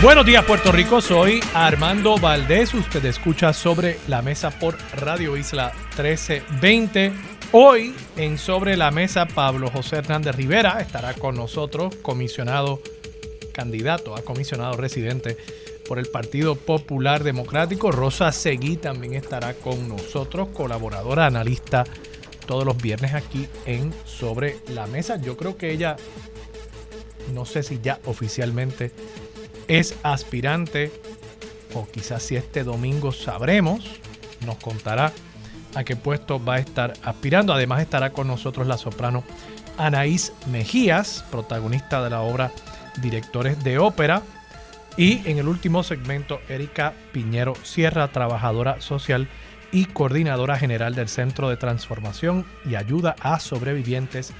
Buenos días Puerto Rico, soy Armando Valdés, usted escucha sobre la mesa por Radio Isla 1320. Hoy en Sobre la Mesa Pablo José Hernández Rivera estará con nosotros, comisionado, candidato a comisionado residente por el Partido Popular Democrático. Rosa Seguí también estará con nosotros, colaboradora, analista todos los viernes aquí en Sobre la Mesa. Yo creo que ella, no sé si ya oficialmente es aspirante, o quizás si este domingo sabremos, nos contará a qué puesto va a estar aspirando. Además estará con nosotros la soprano Anaís Mejías, protagonista de la obra Directores de Ópera. Y en el último segmento, Erika Piñero Sierra, trabajadora social y coordinadora general del Centro de Transformación y Ayuda a Sobrevivientes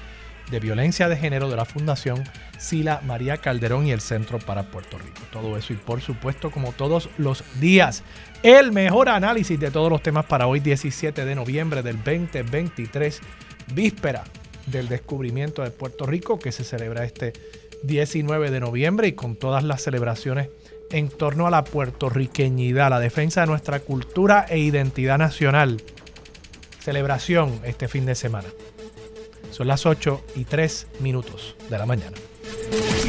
de Violencia de Género de la Fundación Sila María Calderón y el Centro para Puerto Rico. Todo eso y por supuesto como todos los días, el mejor análisis de todos los temas para hoy 17 de noviembre del 2023, víspera del descubrimiento de Puerto Rico que se celebra este 19 de noviembre y con todas las celebraciones en torno a la puertorriqueñidad, la defensa de nuestra cultura e identidad nacional. Celebración este fin de semana. Son las 8 y 3 minutos de la mañana.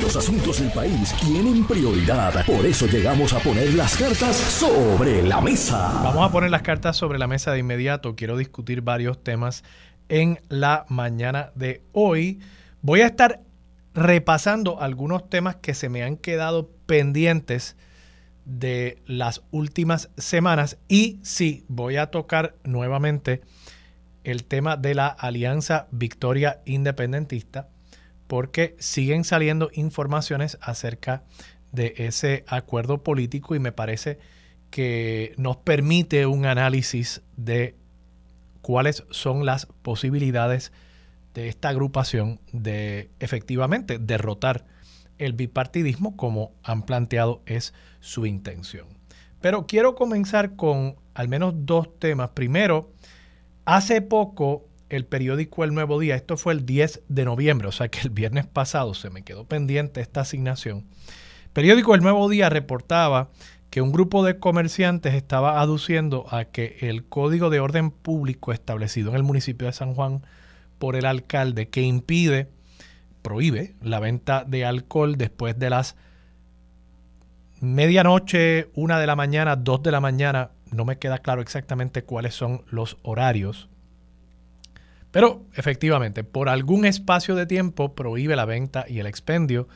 Los asuntos del país tienen prioridad. Por eso llegamos a poner las cartas sobre la mesa. Vamos a poner las cartas sobre la mesa de inmediato. Quiero discutir varios temas en la mañana de hoy. Voy a estar repasando algunos temas que se me han quedado pendientes de las últimas semanas y sí, voy a tocar nuevamente el tema de la Alianza Victoria Independentista, porque siguen saliendo informaciones acerca de ese acuerdo político y me parece que nos permite un análisis de cuáles son las posibilidades de esta agrupación de efectivamente derrotar el bipartidismo como han planteado es su intención. Pero quiero comenzar con al menos dos temas. Primero, Hace poco el periódico El Nuevo Día, esto fue el 10 de noviembre, o sea que el viernes pasado se me quedó pendiente esta asignación. periódico El Nuevo Día reportaba que un grupo de comerciantes estaba aduciendo a que el código de orden público establecido en el municipio de San Juan por el alcalde que impide, prohíbe la venta de alcohol después de las medianoche, una de la mañana, dos de la mañana no me queda claro exactamente cuáles son los horarios. Pero efectivamente, por algún espacio de tiempo prohíbe la venta y el expendio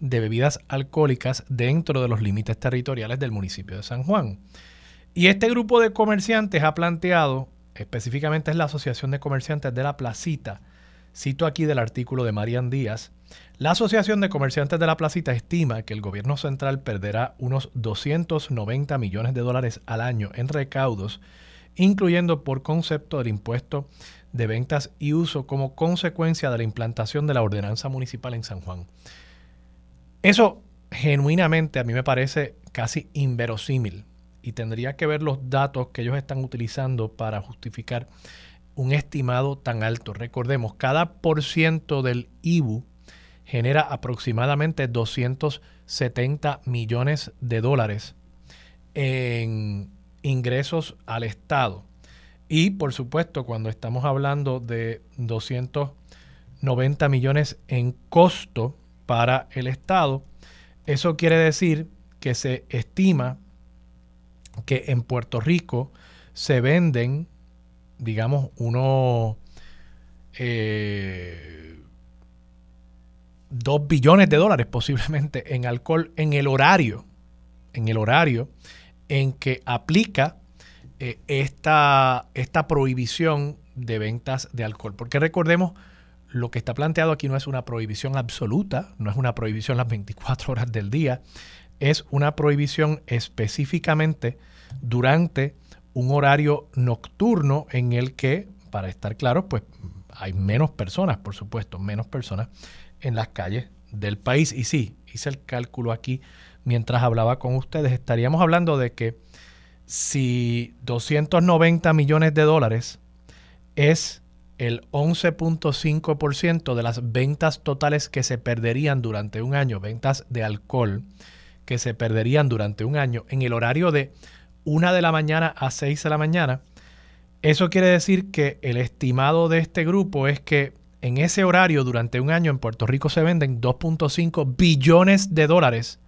de bebidas alcohólicas dentro de los límites territoriales del municipio de San Juan. Y este grupo de comerciantes ha planteado, específicamente es la Asociación de Comerciantes de la Placita, cito aquí del artículo de Marian Díaz, la Asociación de Comerciantes de la Placita estima que el gobierno central perderá unos 290 millones de dólares al año en recaudos, incluyendo por concepto del impuesto de ventas y uso como consecuencia de la implantación de la ordenanza municipal en San Juan. Eso genuinamente a mí me parece casi inverosímil y tendría que ver los datos que ellos están utilizando para justificar un estimado tan alto. Recordemos, cada por ciento del IBU genera aproximadamente 270 millones de dólares en ingresos al Estado. Y por supuesto, cuando estamos hablando de 290 millones en costo para el Estado, eso quiere decir que se estima que en Puerto Rico se venden, digamos, unos... Eh, 2 billones de dólares posiblemente en alcohol en el horario, en el horario en que aplica eh, esta, esta prohibición de ventas de alcohol. Porque recordemos, lo que está planteado aquí no es una prohibición absoluta, no es una prohibición las 24 horas del día. es una prohibición específicamente durante un horario nocturno en el que, para estar claros, pues hay menos personas, por supuesto, menos personas en las calles del país. Y sí, hice el cálculo aquí mientras hablaba con ustedes, estaríamos hablando de que si 290 millones de dólares es el 11.5% de las ventas totales que se perderían durante un año, ventas de alcohol que se perderían durante un año en el horario de 1 de la mañana a 6 de la mañana, eso quiere decir que el estimado de este grupo es que en ese horario durante un año en Puerto Rico se venden 2.5 billones de dólares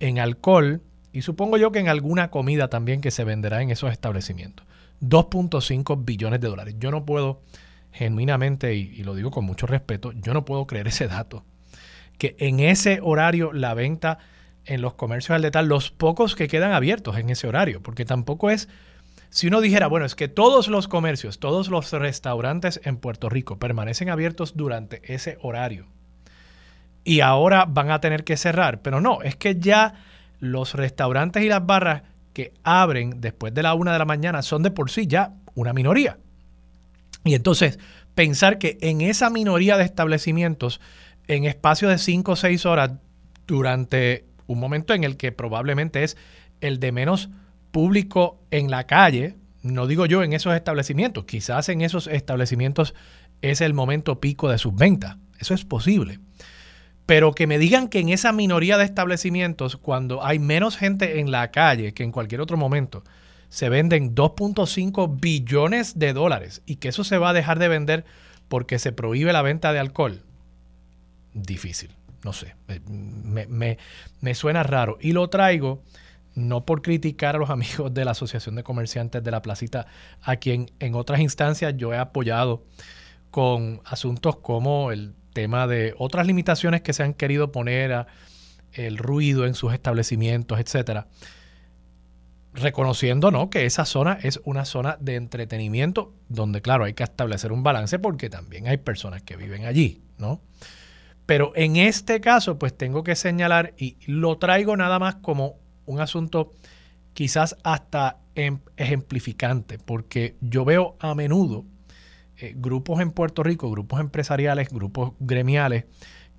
en alcohol y supongo yo que en alguna comida también que se venderá en esos establecimientos. 2.5 billones de dólares. Yo no puedo, genuinamente, y, lo digo con mucho respeto, yo no puedo creer ese dato. Que en ese horario la venta en los comercios al detalle, los pocos que quedan abiertos en ese horario, porque tampoco es, si uno dijera, bueno, es que todos los comercios, todos los restaurantes en Puerto Rico permanecen abiertos durante ese horario y ahora van a tener que cerrar. Pero no, es que ya los restaurantes y las barras que abren después de la una de la mañana son de por sí ya una minoría. Y entonces, pensar que en esa minoría de establecimientos, en espacio de cinco o seis horas, durante un momento en el que probablemente es el de menos público en la calle, no digo yo en esos establecimientos, quizás en esos establecimientos es el momento pico de sus ventas, eso es posible. Pero que me digan que en esa minoría de establecimientos, cuando hay menos gente en la calle que en cualquier otro momento, se venden 2.5 billones de dólares y que eso se va a dejar de vender porque se prohíbe la venta de alcohol, difícil, no sé, me, me suena raro. Y lo traigo no por criticar a los amigos de la Asociación de Comerciantes de la Placita, a quien en otras instancias yo he apoyado con asuntos como el tema de otras limitaciones que se han querido poner a el ruido en sus establecimientos, etcétera. Reconociendo ¿no? que esa zona es una zona de entretenimiento donde, claro, hay que establecer un balance porque también hay personas que viven allí, ¿no? Pero en este caso, pues tengo que señalar, y lo traigo nada más como un asunto quizás hasta em, ejemplificante, porque yo veo a menudo eh, grupos en Puerto Rico, grupos empresariales, grupos gremiales,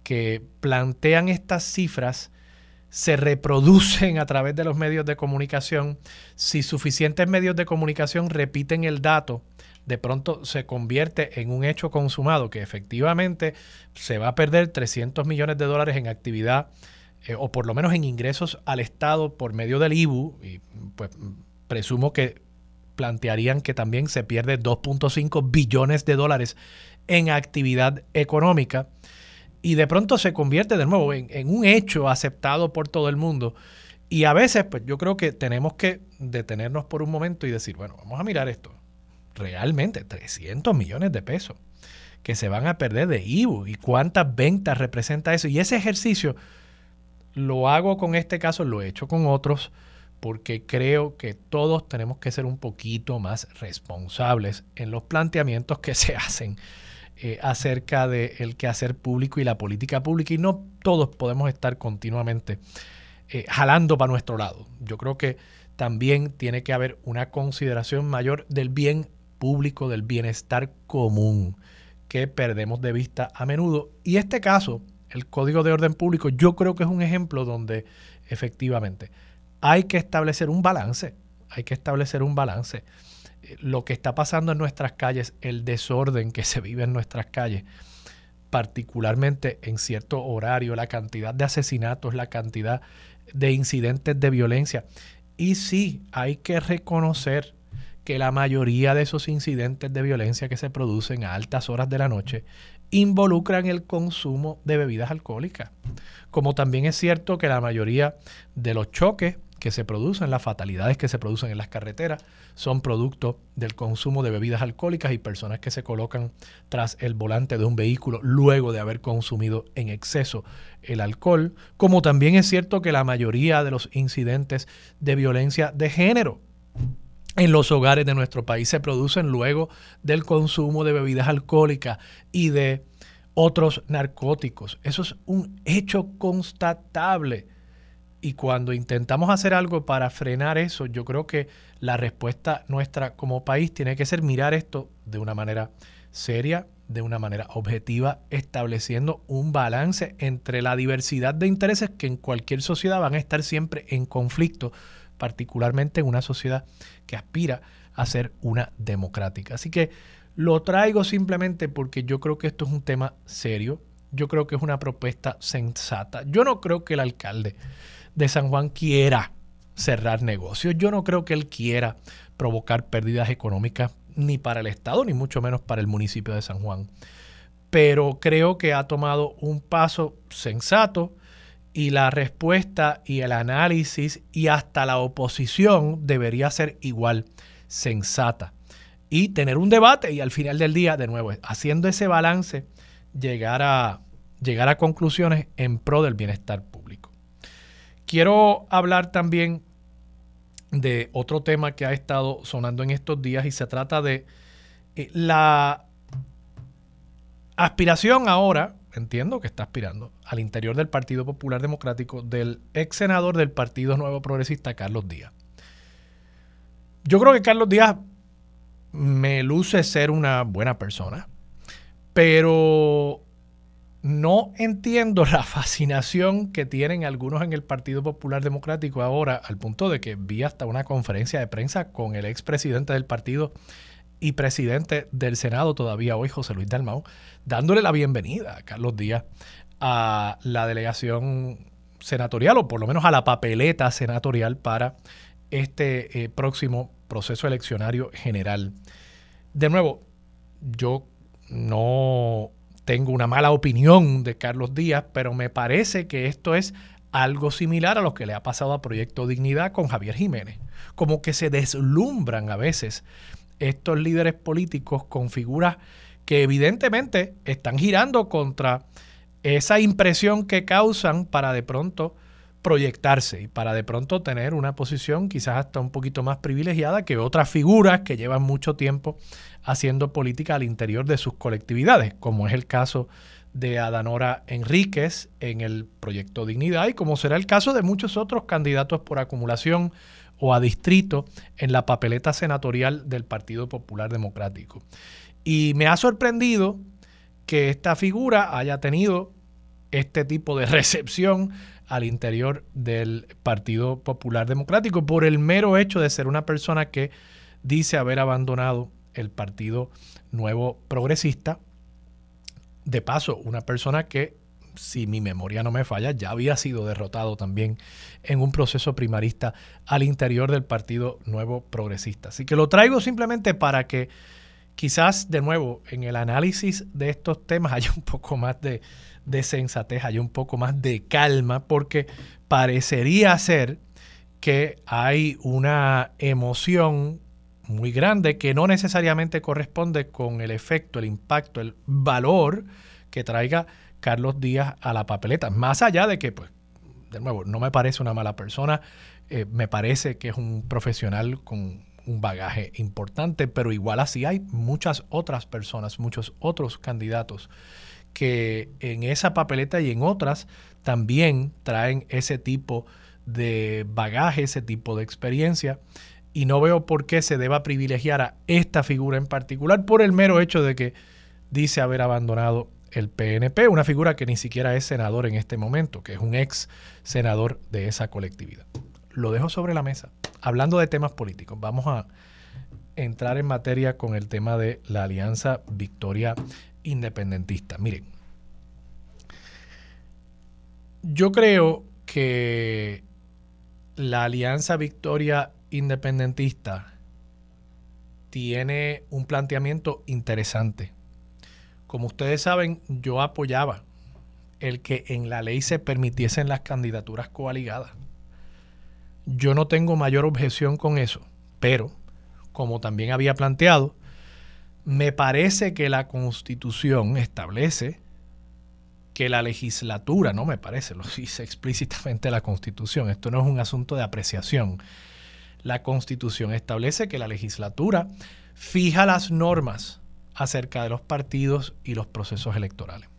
que plantean estas cifras, se reproducen a través de los medios de comunicación. Si suficientes medios de comunicación repiten el dato, de pronto se convierte en un hecho consumado que efectivamente se va a perder 300 millones de dólares en actividad eh, o por lo menos en ingresos al Estado por medio del IBU, y pues presumo que plantearían que también se pierde 2.5 billones de dólares en actividad económica y de pronto se convierte de nuevo en, un hecho aceptado por todo el mundo. Y a veces, pues yo creo que tenemos que detenernos por un momento y decir, bueno, vamos a mirar esto. Realmente, 300 millones de pesos que se van a perder de IBU y cuántas ventas representa eso. Y ese ejercicio lo hago con este caso, lo he hecho con otros porque creo que todos tenemos que ser un poquito más responsables en los planteamientos que se hacen eh, acerca del quehacer público y la política pública y no todos podemos estar continuamente eh, jalando para nuestro lado. Yo creo que también tiene que haber una consideración mayor del bien público, del bienestar común que perdemos de vista a menudo. Y este caso, el Código de Orden Público, yo creo que es un ejemplo donde efectivamente hay que establecer un balance, hay que establecer un balance. Lo que está pasando en nuestras calles, el desorden que se vive en nuestras calles, particularmente en cierto horario, la cantidad de asesinatos, la cantidad de incidentes de violencia. Y sí, hay que reconocer que la mayoría de esos incidentes de violencia que se producen a altas horas de la noche involucran el consumo de bebidas alcohólicas. Como también es cierto que la mayoría de los choques que se producen, las fatalidades que se producen en las carreteras, son producto del consumo de bebidas alcohólicas y personas que se colocan tras el volante de un vehículo luego de haber consumido en exceso el alcohol, como también es cierto que la mayoría de los incidentes de violencia de género en los hogares de nuestro país se producen luego del consumo de bebidas alcohólicas y de otros narcóticos. Eso es un hecho constatable Y cuando intentamos hacer algo para frenar eso, yo creo que la respuesta nuestra como país tiene que ser mirar esto de una manera seria, de una manera objetiva, estableciendo un balance entre la diversidad de intereses que en cualquier sociedad van a estar siempre en conflicto, particularmente en una sociedad que aspira a ser una democrática. Así que lo traigo simplemente porque yo creo que esto es un tema serio, yo creo que es una propuesta sensata. Yo no creo que el alcalde de San Juan quiera cerrar negocios. Yo no creo que él quiera provocar pérdidas económicas ni para el Estado, ni mucho menos para el municipio de San Juan. Pero creo que ha tomado un paso sensato y la respuesta y el análisis y hasta la oposición debería ser igual sensata. Y tener un debate y al final del día, de nuevo, haciendo ese balance, llegar a, llegar a conclusiones en pro del bienestar público. Quiero hablar también de otro tema que ha estado sonando en estos días y se trata de eh, la aspiración ahora, entiendo que está aspirando, al interior del Partido Popular Democrático del ex senador del Partido Nuevo Progresista, Carlos Díaz. Yo creo que Carlos Díaz me luce ser una buena persona, pero no entiendo la fascinación que tienen algunos en el Partido Popular Democrático ahora, al punto de que vi hasta una conferencia de prensa con el expresidente del partido y presidente del Senado todavía hoy, José Luis Dalmau, dándole la bienvenida a Carlos Díaz a la delegación senatorial, o por lo menos a la papeleta senatorial para este eh, próximo proceso eleccionario general. De nuevo, yo no tengo una mala opinión de Carlos Díaz, pero me parece que esto es algo similar a lo que le ha pasado a Proyecto Dignidad con Javier Jiménez. Como que se deslumbran a veces estos líderes políticos con figuras que evidentemente están girando contra esa impresión que causan para de pronto proyectarse y para de pronto tener una posición quizás hasta un poquito más privilegiada que otras figuras que llevan mucho tiempo haciendo política al interior de sus colectividades, como es el caso de Adanora Enríquez en el proyecto Dignidad y como será el caso de muchos otros candidatos por acumulación o a distrito en la papeleta senatorial del Partido Popular Democrático. Y me ha sorprendido que esta figura haya tenido este tipo de recepción al interior del Partido Popular Democrático por el mero hecho de ser una persona que dice haber abandonado el Partido Nuevo Progresista. De paso, una persona que, si mi memoria no me falla, ya había sido derrotado también en un proceso primarista al interior del Partido Nuevo Progresista. Así que lo traigo simplemente para que quizás de nuevo en el análisis de estos temas haya un poco más de, de sensatez, haya un poco más de calma, porque parecería ser que hay una emoción muy grande que no necesariamente corresponde con el efecto, el impacto, el valor que traiga Carlos Díaz a la papeleta. Más allá de que, pues, de nuevo, no me parece una mala persona, eh, me parece que es un profesional con un bagaje importante, pero igual así hay muchas otras personas, muchos otros candidatos que en esa papeleta y en otras también traen ese tipo de bagaje, ese tipo de experiencia y no veo por qué se deba privilegiar a esta figura en particular por el mero hecho de que dice haber abandonado el PNP, una figura que ni siquiera es senador en este momento, que es un ex senador de esa colectividad. Lo dejo sobre la mesa. Hablando de temas políticos, vamos a entrar en materia con el tema de la Alianza Victoria Independentista. Miren, yo creo que la Alianza Victoria independentista tiene un planteamiento interesante. Como ustedes saben, yo apoyaba el que en la ley se permitiesen las candidaturas coaligadas. Yo no tengo mayor objeción con eso, pero, como también había planteado, me parece que la constitución establece que la legislatura, no me parece, lo dice explícitamente la constitución, esto no es un asunto de apreciación, la Constitución establece que la legislatura fija las normas acerca de los partidos y los procesos electorales.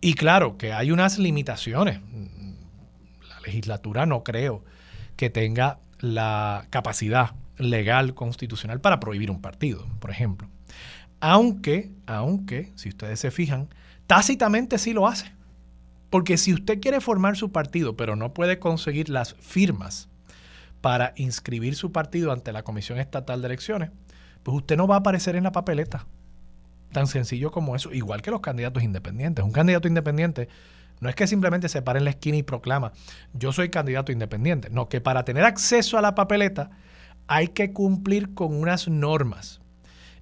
Y claro que hay unas limitaciones. La legislatura no creo que tenga la capacidad legal constitucional para prohibir un partido, por ejemplo. Aunque, aunque, si ustedes se fijan, tácitamente sí lo hace. Porque si usted quiere formar su partido, pero no puede conseguir las firmas para inscribir su partido ante la Comisión Estatal de Elecciones, pues usted no va a aparecer en la papeleta. Tan sencillo como eso, igual que los candidatos independientes. Un candidato independiente no es que simplemente se pare en la esquina y proclama, yo soy candidato independiente. No, que para tener acceso a la papeleta hay que cumplir con unas normas.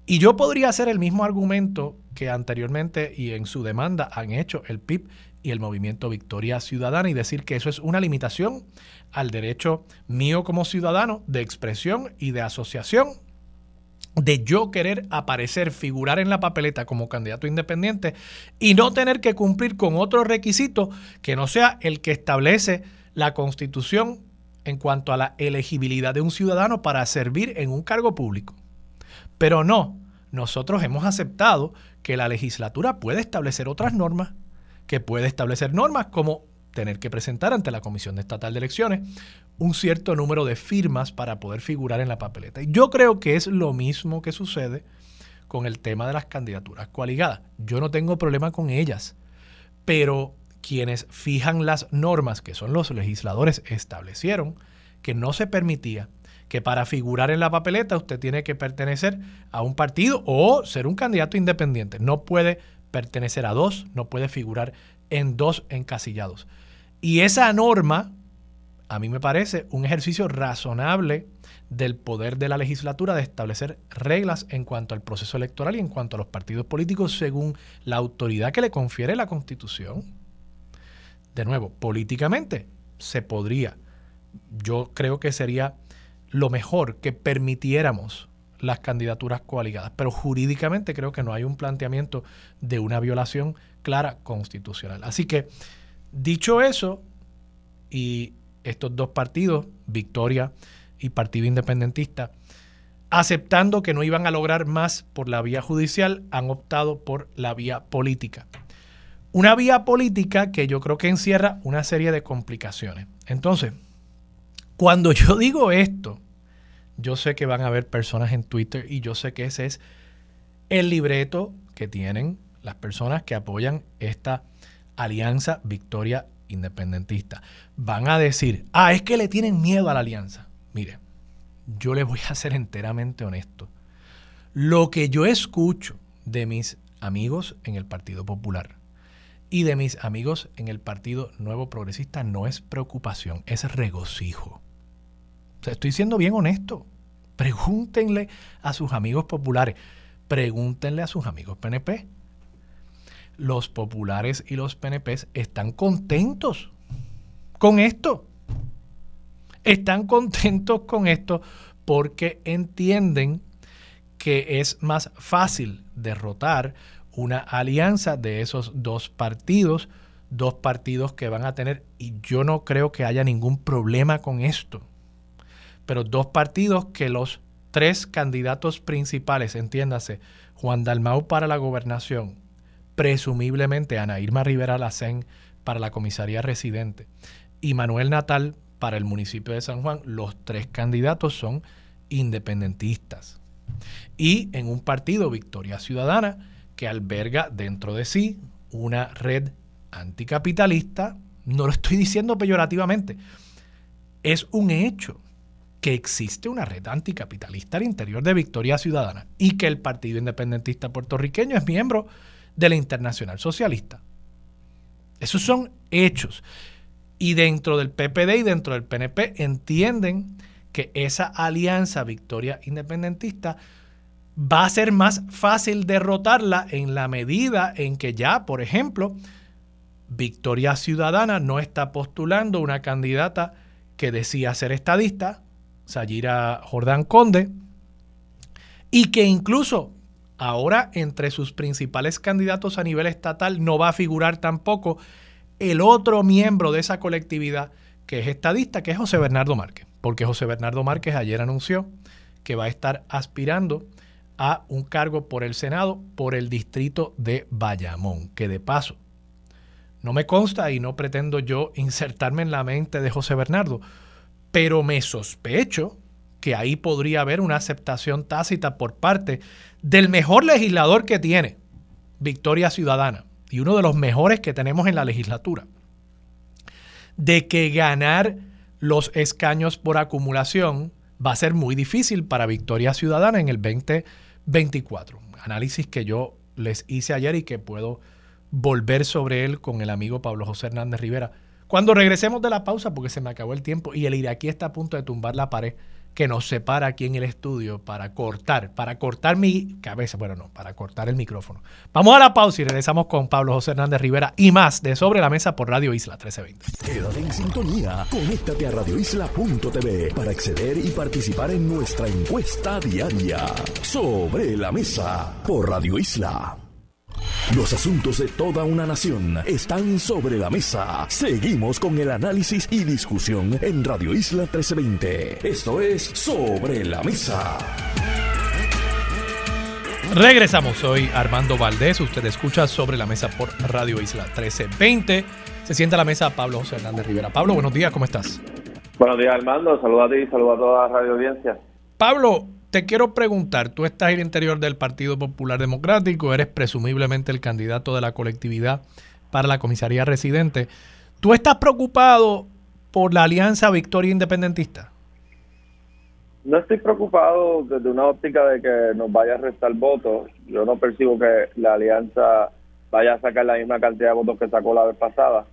Y yo podría hacer el mismo argumento que anteriormente y en su demanda han hecho el PIB y el movimiento Victoria Ciudadana y decir que eso es una limitación al derecho mío como ciudadano de expresión y de asociación de yo querer aparecer, figurar en la papeleta como candidato independiente y no tener que cumplir con otro requisito que no sea el que establece la constitución en cuanto a la elegibilidad de un ciudadano para servir en un cargo público. Pero no, nosotros hemos aceptado que la legislatura puede establecer otras normas, que puede establecer normas como tener que presentar ante la Comisión Estatal de Elecciones un cierto número de firmas para poder figurar en la papeleta. Y yo creo que es lo mismo que sucede con el tema de las candidaturas coaligadas. Yo no tengo problema con ellas, pero quienes fijan las normas, que son los legisladores, establecieron que no se permitía que para figurar en la papeleta usted tiene que pertenecer a un partido o ser un candidato independiente. No puede pertenecer a dos, no puede figurar en dos encasillados. Y esa norma, a mí me parece un ejercicio razonable del poder de la legislatura de establecer reglas en cuanto al proceso electoral y en cuanto a los partidos políticos según la autoridad que le confiere la Constitución. De nuevo, políticamente se podría, yo creo que sería lo mejor que permitiéramos las candidaturas coaligadas, pero jurídicamente creo que no hay un planteamiento de una violación clara constitucional. Así que, dicho eso, y estos dos partidos, Victoria y Partido Independentista, aceptando que no iban a lograr más por la vía judicial, han optado por la vía política. Una vía política que yo creo que encierra una serie de complicaciones. Entonces, cuando yo digo esto, yo sé que van a haber personas en Twitter y yo sé que ese es el libreto que tienen las personas que apoyan esta alianza Victoria Independentista. Van a decir, ah, es que le tienen miedo a la alianza. Mire, yo les voy a ser enteramente honesto. Lo que yo escucho de mis amigos en el Partido Popular y de mis amigos en el Partido Nuevo Progresista no es preocupación, es regocijo estoy siendo bien honesto. Pregúntenle a sus amigos populares, pregúntenle a sus amigos PNP. Los populares y los PNP están contentos con esto. Están contentos con esto porque entienden que es más fácil derrotar una alianza de esos dos partidos, dos partidos que van a tener, y yo no creo que haya ningún problema con esto pero dos partidos que los tres candidatos principales, entiéndase, Juan Dalmau para la gobernación, presumiblemente Ana Irma Rivera Lacén para la comisaría residente y Manuel Natal para el municipio de San Juan, los tres candidatos son independentistas. Y en un partido, Victoria Ciudadana, que alberga dentro de sí una red anticapitalista, no lo estoy diciendo peyorativamente, es un hecho que existe una red anticapitalista al interior de Victoria Ciudadana y que el Partido Independentista Puertorriqueño es miembro de la Internacional Socialista. Esos son hechos. Y dentro del PPD y dentro del PNP entienden que esa alianza Victoria Independentista va a ser más fácil derrotarla en la medida en que ya, por ejemplo, Victoria Ciudadana no está postulando una candidata que decía ser estadista, Sayira Jordán Conde, y que incluso ahora entre sus principales candidatos a nivel estatal no va a figurar tampoco el otro miembro de esa colectividad que es estadista, que es José Bernardo Márquez, porque José Bernardo Márquez ayer anunció que va a estar aspirando a un cargo por el Senado por el distrito de Bayamón, que de paso No me consta y no pretendo yo insertarme en la mente de José Bernardo, pero me sospecho que ahí podría haber una aceptación tácita por parte del mejor legislador que tiene Victoria Ciudadana y uno de los mejores que tenemos en la legislatura, de que ganar los escaños por acumulación va a ser muy difícil para Victoria Ciudadana en el 2024. Análisis que yo les hice ayer y que puedo volver sobre él con el amigo Pablo José Hernández Rivera. Cuando regresemos de la pausa, porque se me acabó el tiempo y el iraquí está a punto de tumbar la pared que nos separa aquí en el estudio para cortar, para cortar mi cabeza, bueno, no, para cortar el micrófono. Vamos a la pausa y regresamos con Pablo José Hernández Rivera y más de Sobre la Mesa por Radio Isla 1320. Quédate en sintonía, conéctate a radioisla.tv para acceder y participar en nuestra encuesta diaria. Sobre la Mesa por Radio Isla. Los asuntos de toda una nación están sobre la mesa. Seguimos con el análisis y discusión en Radio Isla 1320. Esto es Sobre la Mesa. Regresamos, soy Armando Valdés, usted escucha Sobre la Mesa por Radio Isla 1320. Se sienta a la mesa Pablo José Hernández Rivera. Pablo, buenos días, ¿cómo estás? Buenos días, Armando. Saludos a ti y saludos a toda la radio audiencia. Pablo, te quiero preguntar, tú estás en el interior del Partido Popular Democrático, eres presumiblemente el candidato de la colectividad para la comisaría residente. ¿Tú estás preocupado por la alianza Victoria Independentista? No estoy preocupado desde una óptica de que nos vaya a restar votos. Yo no percibo que la alianza vaya a sacar la misma cantidad de votos que sacó la vez pasada.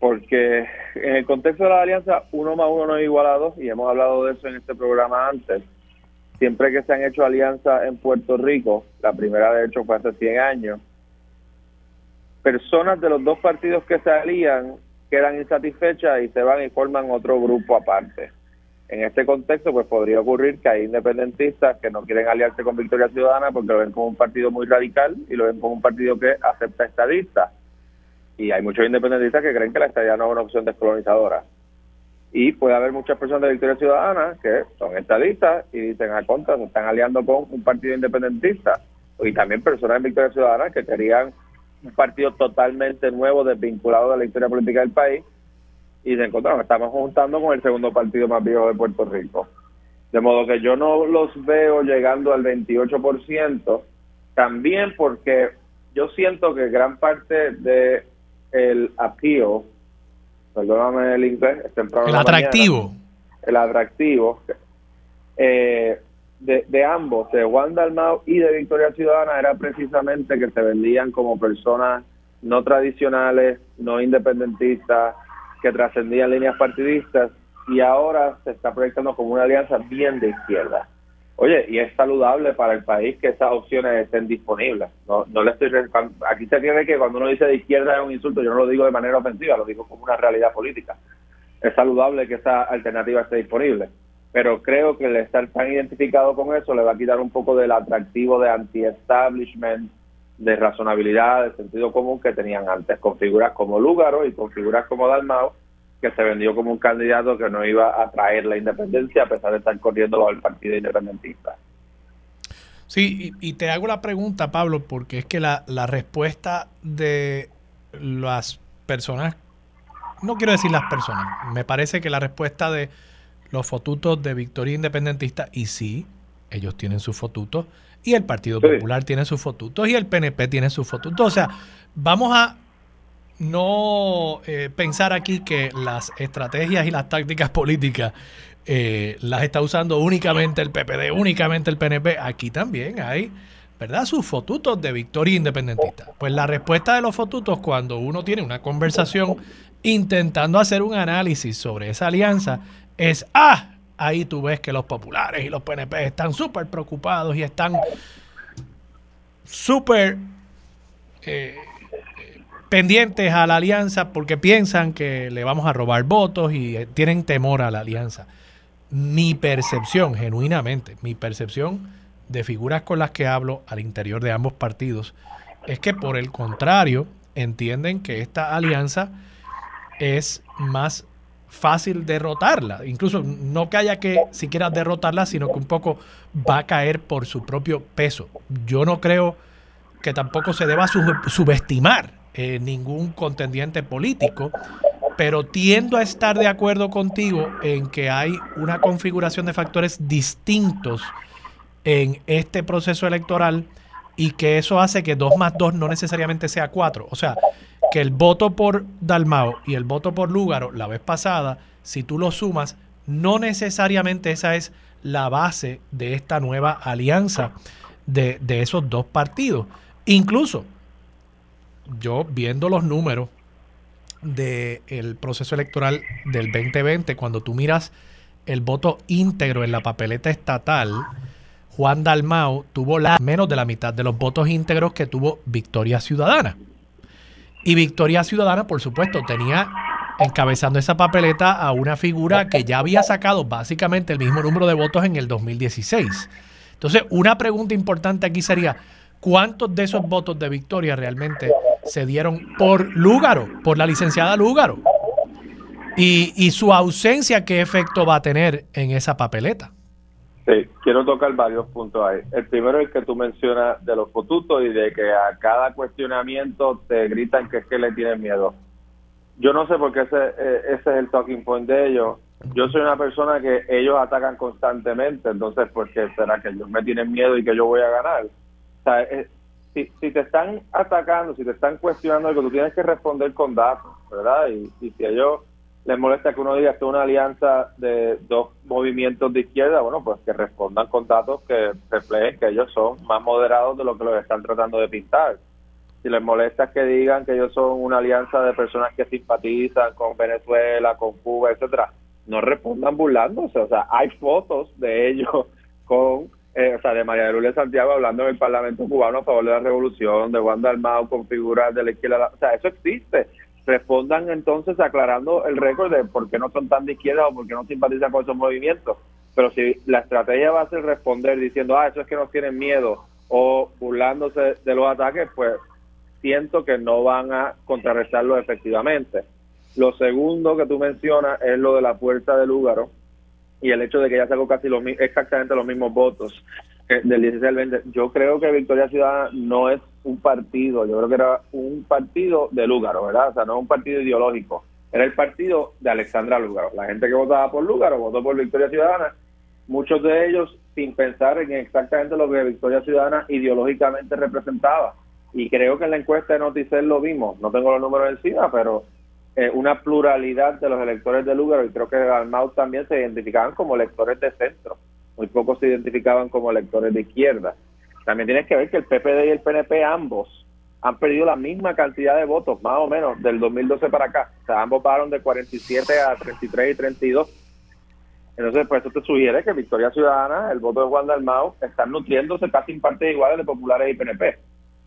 Porque en el contexto de la alianza, uno más uno no es igual a dos, y hemos hablado de eso en este programa antes siempre que se han hecho alianzas en Puerto Rico, la primera de hecho fue hace 100 años, personas de los dos partidos que se alían quedan insatisfechas y se van y forman otro grupo aparte. En este contexto, pues podría ocurrir que hay independentistas que no quieren aliarse con Victoria Ciudadana porque lo ven como un partido muy radical y lo ven como un partido que acepta estadistas. Y hay muchos independentistas que creen que la estadía no es una opción descolonizadora. Y puede haber muchas personas de Victoria Ciudadana que son estadistas y dicen a ah, contra, se están aliando con un partido independentista. Y también personas de Victoria Ciudadana que querían un partido totalmente nuevo, desvinculado de la historia política del país. Y se encontraron, estamos juntando con el segundo partido más viejo de Puerto Rico. De modo que yo no los veo llegando al 28%, también porque yo siento que gran parte de el appeal perdóname el inglés, El atractivo. el atractivo eh, de, de, ambos, de Juan Dalmau y de Victoria Ciudadana, era precisamente que se vendían como personas no tradicionales, no independentistas, que trascendían líneas partidistas y ahora se está proyectando como una alianza bien de izquierda. Oye, y es saludable para el país que esas opciones estén disponibles. No, no le estoy aquí se tiene que cuando uno dice de izquierda es un insulto, yo no lo digo de manera ofensiva, lo digo como una realidad política. Es saludable que esa alternativa esté disponible, pero creo que el estar tan identificado con eso le va a quitar un poco del atractivo de anti-establishment, de razonabilidad, de sentido común que tenían antes, con figuras como Lúgaro y con figuras como Dalmau, que se vendió como un candidato que no iba a traer la independencia a pesar de estar corriendo bajo el partido independentista. Sí, y, te hago la pregunta, Pablo, porque es que la, la respuesta de las personas, no quiero decir las personas, me parece que la respuesta de los fotutos de Victoria Independentista, y sí, ellos tienen sus fotutos, y el Partido Popular tiene sus fotutos, y el PNP tiene sus fotutos. O sea, vamos a no eh, pensar aquí que las estrategias y las tácticas políticas eh, las está usando únicamente el PPD, únicamente el PNP. Aquí también hay, ¿verdad? Sus fotutos de victoria independentista. Pues la respuesta de los fotutos cuando uno tiene una conversación intentando hacer un análisis sobre esa alianza es, ah, ahí tú ves que los populares y los PNP están súper preocupados y están súper... Eh, pendientes a la alianza porque piensan que le vamos a robar votos y eh, tienen temor a la alianza. Mi percepción, genuinamente, mi percepción de figuras con las que hablo al interior de ambos partidos es que por el contrario entienden que esta alianza es más fácil derrotarla. Incluso no que haya que siquiera derrotarla, sino que un poco va a caer por su propio peso. Yo no creo que tampoco se deba subestimar eh, ningún contendiente político, pero tiendo a estar de acuerdo contigo en que hay una configuración de factores distintos en este proceso electoral y que eso hace que 2 más 2 no necesariamente sea 4. O sea, que el voto por Dalmao y el voto por Lúgaro la vez pasada, si tú lo sumas, no necesariamente esa es la base de esta nueva alianza de, esos dos partidos. Incluso, yo viendo los números del proceso electoral del 2020, cuando tú miras el voto íntegro en la papeleta estatal, Juan Dalmau tuvo la, menos de la mitad de los votos íntegros que tuvo Victoria Ciudadana. Y Victoria Ciudadana, por supuesto, tenía encabezando esa papeleta a una figura que ya había sacado básicamente el mismo número de votos en el 2016. Entonces, una pregunta importante aquí sería, ¿cuántos de esos votos de Victoria realmente se dieron por Lúgaro, por la licenciada Lúgaro? Y, y su ausencia, ¿qué efecto va a tener en esa papeleta? Sí, quiero tocar varios puntos ahí. El primero es que tú mencionas de los fotutos y de que a cada cuestionamiento te gritan que es que le tienen miedo. Yo no sé por qué ese, eh, ese es el talking point de ellos. Yo soy una persona que ellos atacan constantemente, entonces, ¿por qué será que ellos me tienen miedo y que yo voy a ganar? O sea, eh, si, si te están atacando, si te están cuestionando algo, tú tienes que responder con datos, ¿verdad? Y, y si ellos les molesta que uno diga que es una alianza de dos movimientos de izquierda, bueno, pues que respondan con datos que reflejen que ellos son más moderados de lo que los están tratando de pintar. Si les molesta que digan que ellos son una alianza de personas que simpatizan con Venezuela, con Cuba, etcétera, no respondan burlándose. O sea, hay fotos de ellos con, eh, o sea, de María de Lourdes Santiago hablando en el Parlamento cubano a favor de la revolución, de Juan Dalmau con figuras de la izquierda. O sea, eso existe respondan entonces aclarando el récord de por qué no son tan de izquierda o por qué no simpatizan con esos movimientos. Pero si la estrategia va a ser responder diciendo, ah, eso es que nos tienen miedo o burlándose de los ataques, pues siento que no van a contrarrestarlo efectivamente. Lo segundo que tú mencionas es lo de la puerta del Lúgaro y el hecho de que ya sacó casi los, exactamente los mismos votos del 16 al 20. Yo creo que Victoria Ciudadana no es un partido, yo creo que era un partido de Lúgaro, ¿verdad? O sea, no un partido ideológico, era el partido de Alexandra Lúgaro. La gente que votaba por Lúgaro votó por Victoria Ciudadana, muchos de ellos sin pensar en exactamente lo que Victoria Ciudadana ideológicamente representaba. Y creo que en la encuesta de Noticel lo vimos, no tengo los números encima, pero eh, una pluralidad de los electores de Lúgaro y creo que Dalmau también se identificaban como electores de centro muy pocos se identificaban como electores de izquierda. También tienes que ver que el PPD y el PNP ambos han perdido la misma cantidad de votos, más o menos, del 2012 para acá. O sea, ambos pasaron de 47 a 33 y 32. Entonces, pues eso te sugiere que Victoria Ciudadana, el voto de Juan Dalmau, están nutriéndose casi en partes iguales de populares y PNP.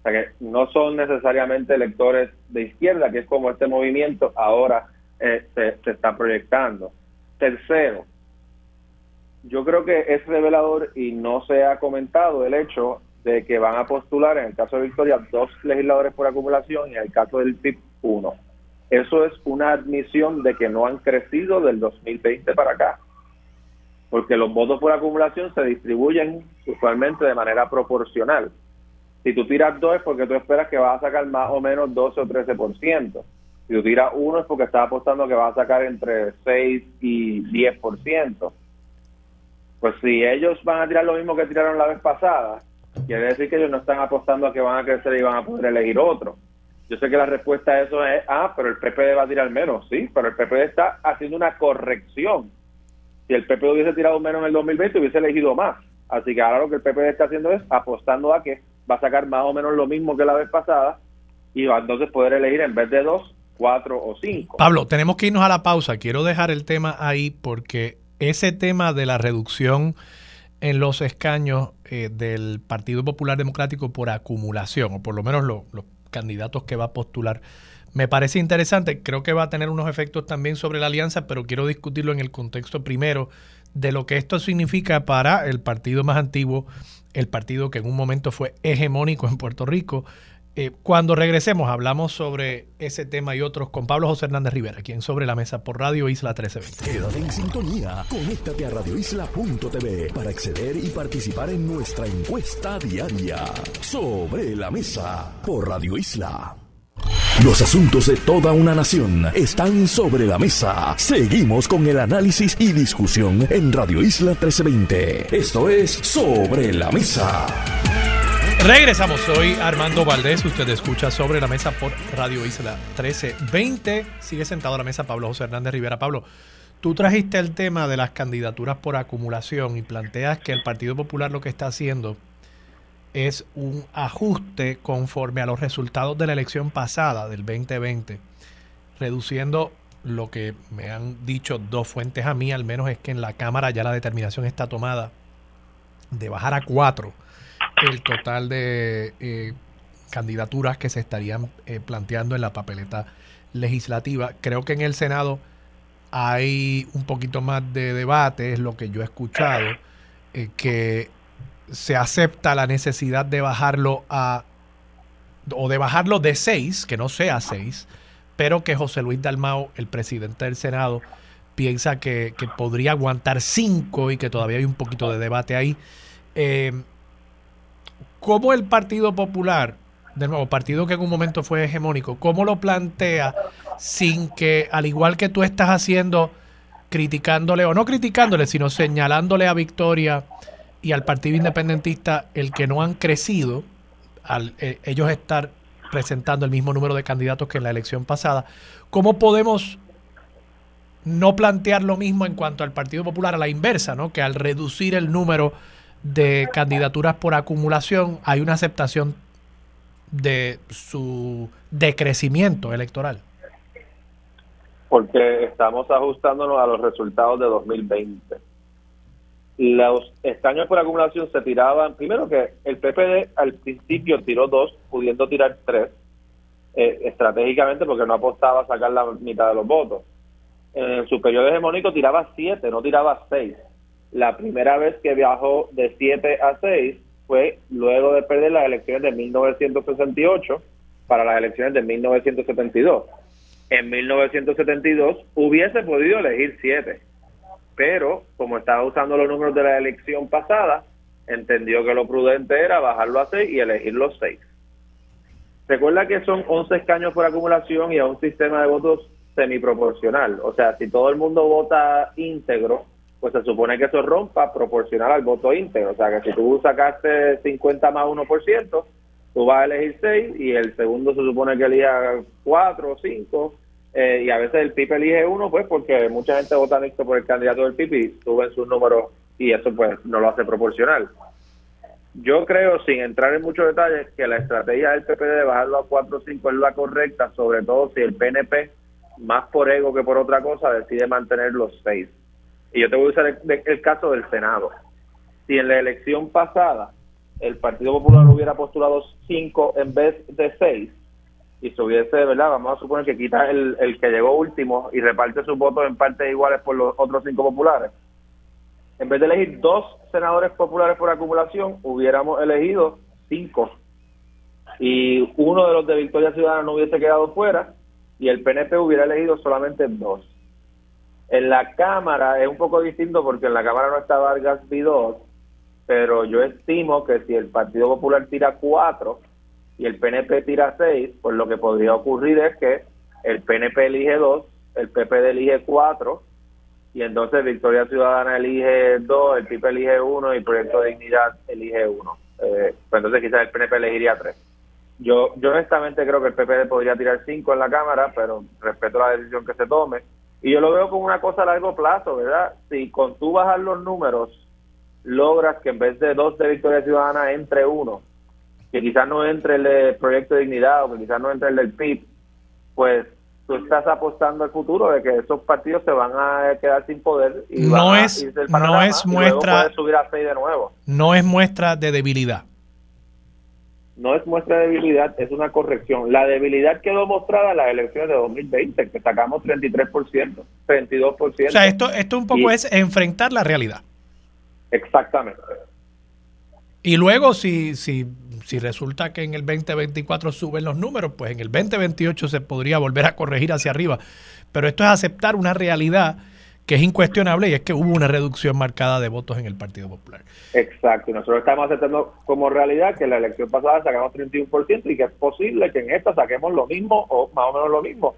O sea que no son necesariamente electores de izquierda, que es como este movimiento ahora eh, se, se está proyectando. Tercero, yo creo que es revelador y no se ha comentado el hecho de que van a postular, en el caso de Victoria, dos legisladores por acumulación y en el caso del PIB, uno. Eso es una admisión de que no han crecido del 2020 para acá, porque los votos por acumulación se distribuyen usualmente de manera proporcional. Si tú tiras dos es porque tú esperas que vas a sacar más o menos 12 o 13%. Si tú tiras uno es porque estás apostando que vas a sacar entre 6 y 10% pues si ellos van a tirar lo mismo que tiraron la vez pasada, quiere decir que ellos no están apostando a que van a crecer y van a poder elegir otro. Yo sé que la respuesta a eso es, ah, pero el PPD va a tirar menos, sí, pero el PPD está haciendo una corrección. Si el PPD hubiese tirado menos en el 2020, hubiese elegido más. Así que ahora lo que el PPD está haciendo es apostando a que va a sacar más o menos lo mismo que la vez pasada y va entonces poder elegir en vez de dos, cuatro o cinco. Pablo, tenemos que irnos a la pausa. Quiero dejar el tema ahí porque ese tema de la reducción en los escaños eh, del Partido Popular Democrático por acumulación, o por lo menos los candidatos que va a postular, me parece interesante. Creo que va a tener unos efectos también sobre la alianza, pero quiero discutirlo en el contexto primero de lo que esto significa para el partido más antiguo, el partido que en un momento fue hegemónico en Puerto Rico, eh, cuando regresemos hablamos sobre ese tema y otros con Pablo José Hernández Rivera, quien sobre la mesa por Radio Isla 1320. Quédate en sintonía, conéctate a radioisla.tv para acceder y participar en nuestra encuesta diaria sobre la mesa por Radio Isla. Los asuntos de toda una nación están sobre la mesa. Seguimos con el análisis y discusión en Radio Isla 1320. Esto es Sobre la Mesa. Regresamos, soy Armando Valdés, usted escucha Sobre la Mesa por Radio Isla 1320. Sigue sentado a la mesa Pablo José Hernández Rivera. Pablo, tú trajiste el tema de las candidaturas por acumulación y planteas que el Partido Popular lo que está haciendo es un ajuste conforme a los resultados de la elección pasada del 2020, reduciendo lo que me han dicho dos fuentes a mí, al menos es que en la Cámara ya la determinación está tomada de bajar a cuatro el total de eh, candidaturas que se estarían eh, planteando en la papeleta legislativa. Creo que en el Senado hay un poquito más de debate, es lo que yo he escuchado, eh, que se acepta la necesidad de bajarlo a o de bajarlo de seis, que no sea seis, pero que José Luis Dalmao, el presidente del Senado, piensa que, podría aguantar cinco y que todavía hay un poquito de debate ahí. Eh, ¿Cómo el Partido Popular, de nuevo, partido que en un momento fue hegemónico, cómo lo plantea sin que, al igual que tú estás haciendo, criticándole, o no criticándole, sino señalándole a Victoria y al Partido Independentista el que no han crecido, al eh, ellos estar presentando el mismo número de candidatos que en la elección pasada, ¿cómo podemos no plantear lo mismo en cuanto al Partido Popular a la inversa, ¿no? que al reducir el número de candidaturas por acumulación hay una aceptación de su decrecimiento electoral? Porque estamos ajustándonos a los resultados de 2020 los escaños por acumulación se tiraban, primero que el PPD al principio tiró dos, pudiendo tirar tres, eh, estratégicamente porque no apostaba a sacar la mitad de los votos. En su periodo hegemónico tiraba siete, no tiraba seis. La primera vez que viajó de siete a seis fue luego de perder las elecciones de 1968 para las elecciones de 1972. En 1972 hubiese podido elegir siete pero como estaba usando los números de la elección pasada, entendió que lo prudente era bajarlo a 6 y elegir los 6. Recuerda que son 11 escaños por acumulación y a un sistema de votos semiproporcional. O sea, si todo el mundo vota íntegro, pues se supone que eso rompa proporcional al voto íntegro. O sea, que si tú sacaste 50 más 1%, tú vas a elegir 6 y el segundo se supone que elija 4 o 5 eh, y a veces el PIB elige uno, pues porque mucha gente vota mixto por el candidato del PIB y suben sus números y eso pues no lo hace proporcional. Yo creo, sin entrar en muchos detalles, que la estrategia del PPD de bajarlo a 4 o 5 es la correcta, sobre todo si el PNP, más por ego que por otra cosa, decide mantener los 6. Y yo te voy a usar el, el caso del Senado. Si en la elección pasada el Partido Popular hubiera postulado 5 en vez de 6, y se hubiese, ¿verdad? Vamos a suponer que quita el, el que llegó último y reparte sus votos en partes iguales por los otros cinco populares. En vez de elegir dos senadores populares por acumulación, hubiéramos elegido cinco. Y uno de los de Victoria Ciudadana no hubiese quedado fuera y el PNP hubiera elegido solamente dos. En la Cámara es un poco distinto porque en la Cámara no está Vargas Vidot, pero yo estimo que si el Partido Popular tira cuatro, y el PNP tira 6, pues lo que podría ocurrir es que el PNP elige 2, el PPD elige 4, y entonces Victoria Ciudadana elige 2, el PIP elige 1 y Proyecto de Dignidad elige 1. Eh, pues entonces quizás el PNP elegiría 3. Yo, yo honestamente creo que el PPD podría tirar 5 en la Cámara, pero respeto la decisión que se tome. Y yo lo veo como una cosa a largo plazo, ¿verdad? Si con tú bajar los números logras que en vez de 2 de Victoria Ciudadana entre 1, que quizás no entre el Proyecto de Dignidad o que quizás no entre el del PIB, pues tú estás apostando al futuro de que esos partidos se van a quedar sin poder y no es no es muestra subir a de nuevo. No es muestra de debilidad. No es muestra de debilidad, es una corrección. La debilidad quedó mostrada en las elecciones de 2020, que sacamos 33%, 32%. O sea, esto esto un poco es enfrentar la realidad. Exactamente. Y luego si si si resulta que en el 2024 suben los números, pues en el 2028 se podría volver a corregir hacia arriba. Pero esto es aceptar una realidad que es incuestionable y es que hubo una reducción marcada de votos en el Partido Popular. Exacto, y nosotros estamos aceptando como realidad que la elección pasada sacamos 31% y que es posible que en esta saquemos lo mismo o más o menos lo mismo.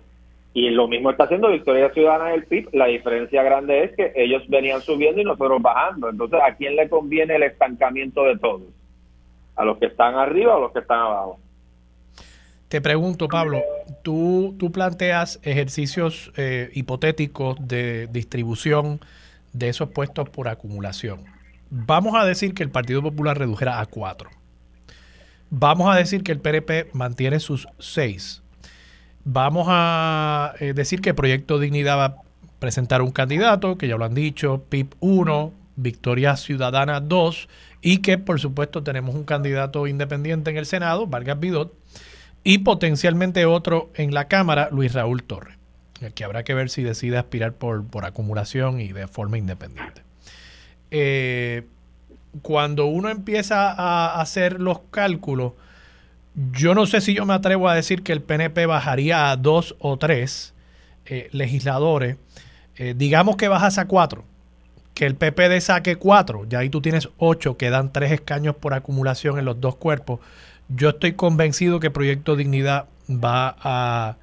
Y lo mismo está haciendo Victoria Ciudadana del PIB. La diferencia grande es que ellos venían subiendo y nosotros bajando. Entonces, ¿a quién le conviene el estancamiento de todos? ¿A los que están arriba o a los que están abajo? Te pregunto, Pablo, tú, tú planteas ejercicios eh, hipotéticos de distribución de esos puestos por acumulación. Vamos a decir que el Partido Popular redujera a cuatro. Vamos a decir que el PNP mantiene sus seis. Vamos a eh, decir que Proyecto Dignidad va a presentar un candidato, que ya lo han dicho, PIP 1, Victoria Ciudadana 2, y que por supuesto tenemos un candidato independiente en el Senado, Vargas Vidot y potencialmente otro en la Cámara, Luis Raúl Torres, que habrá que ver si decide aspirar por, por acumulación y de forma independiente. Eh, cuando uno empieza a hacer los cálculos, yo no sé si yo me atrevo a decir que el PNP bajaría a dos o tres eh, legisladores. Eh, digamos que bajas a cuatro, que el PPD saque cuatro, ya ahí tú tienes ocho, que dan tres escaños por acumulación en los dos cuerpos. Yo estoy convencido que Proyecto Dignidad va a,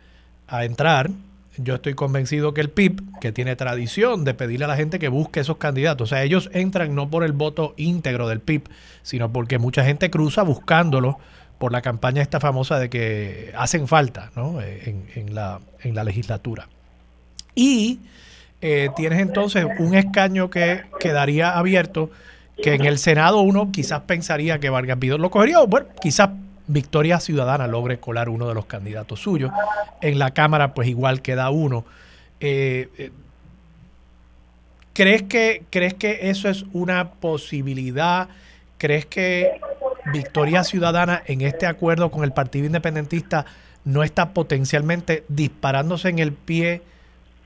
entrar. Yo estoy convencido que el PIB, que tiene tradición de pedirle a la gente que busque esos candidatos, o sea, ellos entran no por el voto íntegro del PIB, sino porque mucha gente cruza buscándolo por la campaña esta famosa de que hacen falta ¿no? Eh, en, la, en la legislatura. Y eh, tienes entonces un escaño que quedaría abierto que en el Senado uno quizás pensaría que Vargas Vidal lo cogería, o bueno, quizás Victoria Ciudadana logre colar uno de los candidatos suyos. En la Cámara, pues igual queda uno. Eh, ¿crees, que, ¿Crees que eso es una posibilidad? ¿Crees que Victoria Ciudadana en este acuerdo con el Partido Independentista no está potencialmente disparándose en el pie?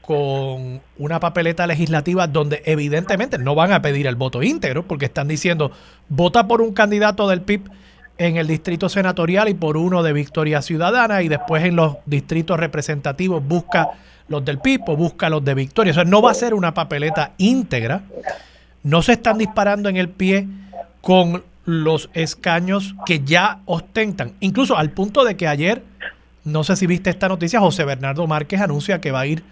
con una papeleta legislativa donde evidentemente no van a pedir el voto íntegro porque están diciendo vota por un candidato del PIB en el distrito senatorial y por uno de Victoria Ciudadana y después en los distritos representativos busca los del PIB o busca los de Victoria. O sea, no va a ser una papeleta íntegra. No se están disparando en el pie con los escaños que ya ostentan, incluso al punto de que ayer, no sé si viste esta noticia, José Bernardo Márquez anuncia que va a ir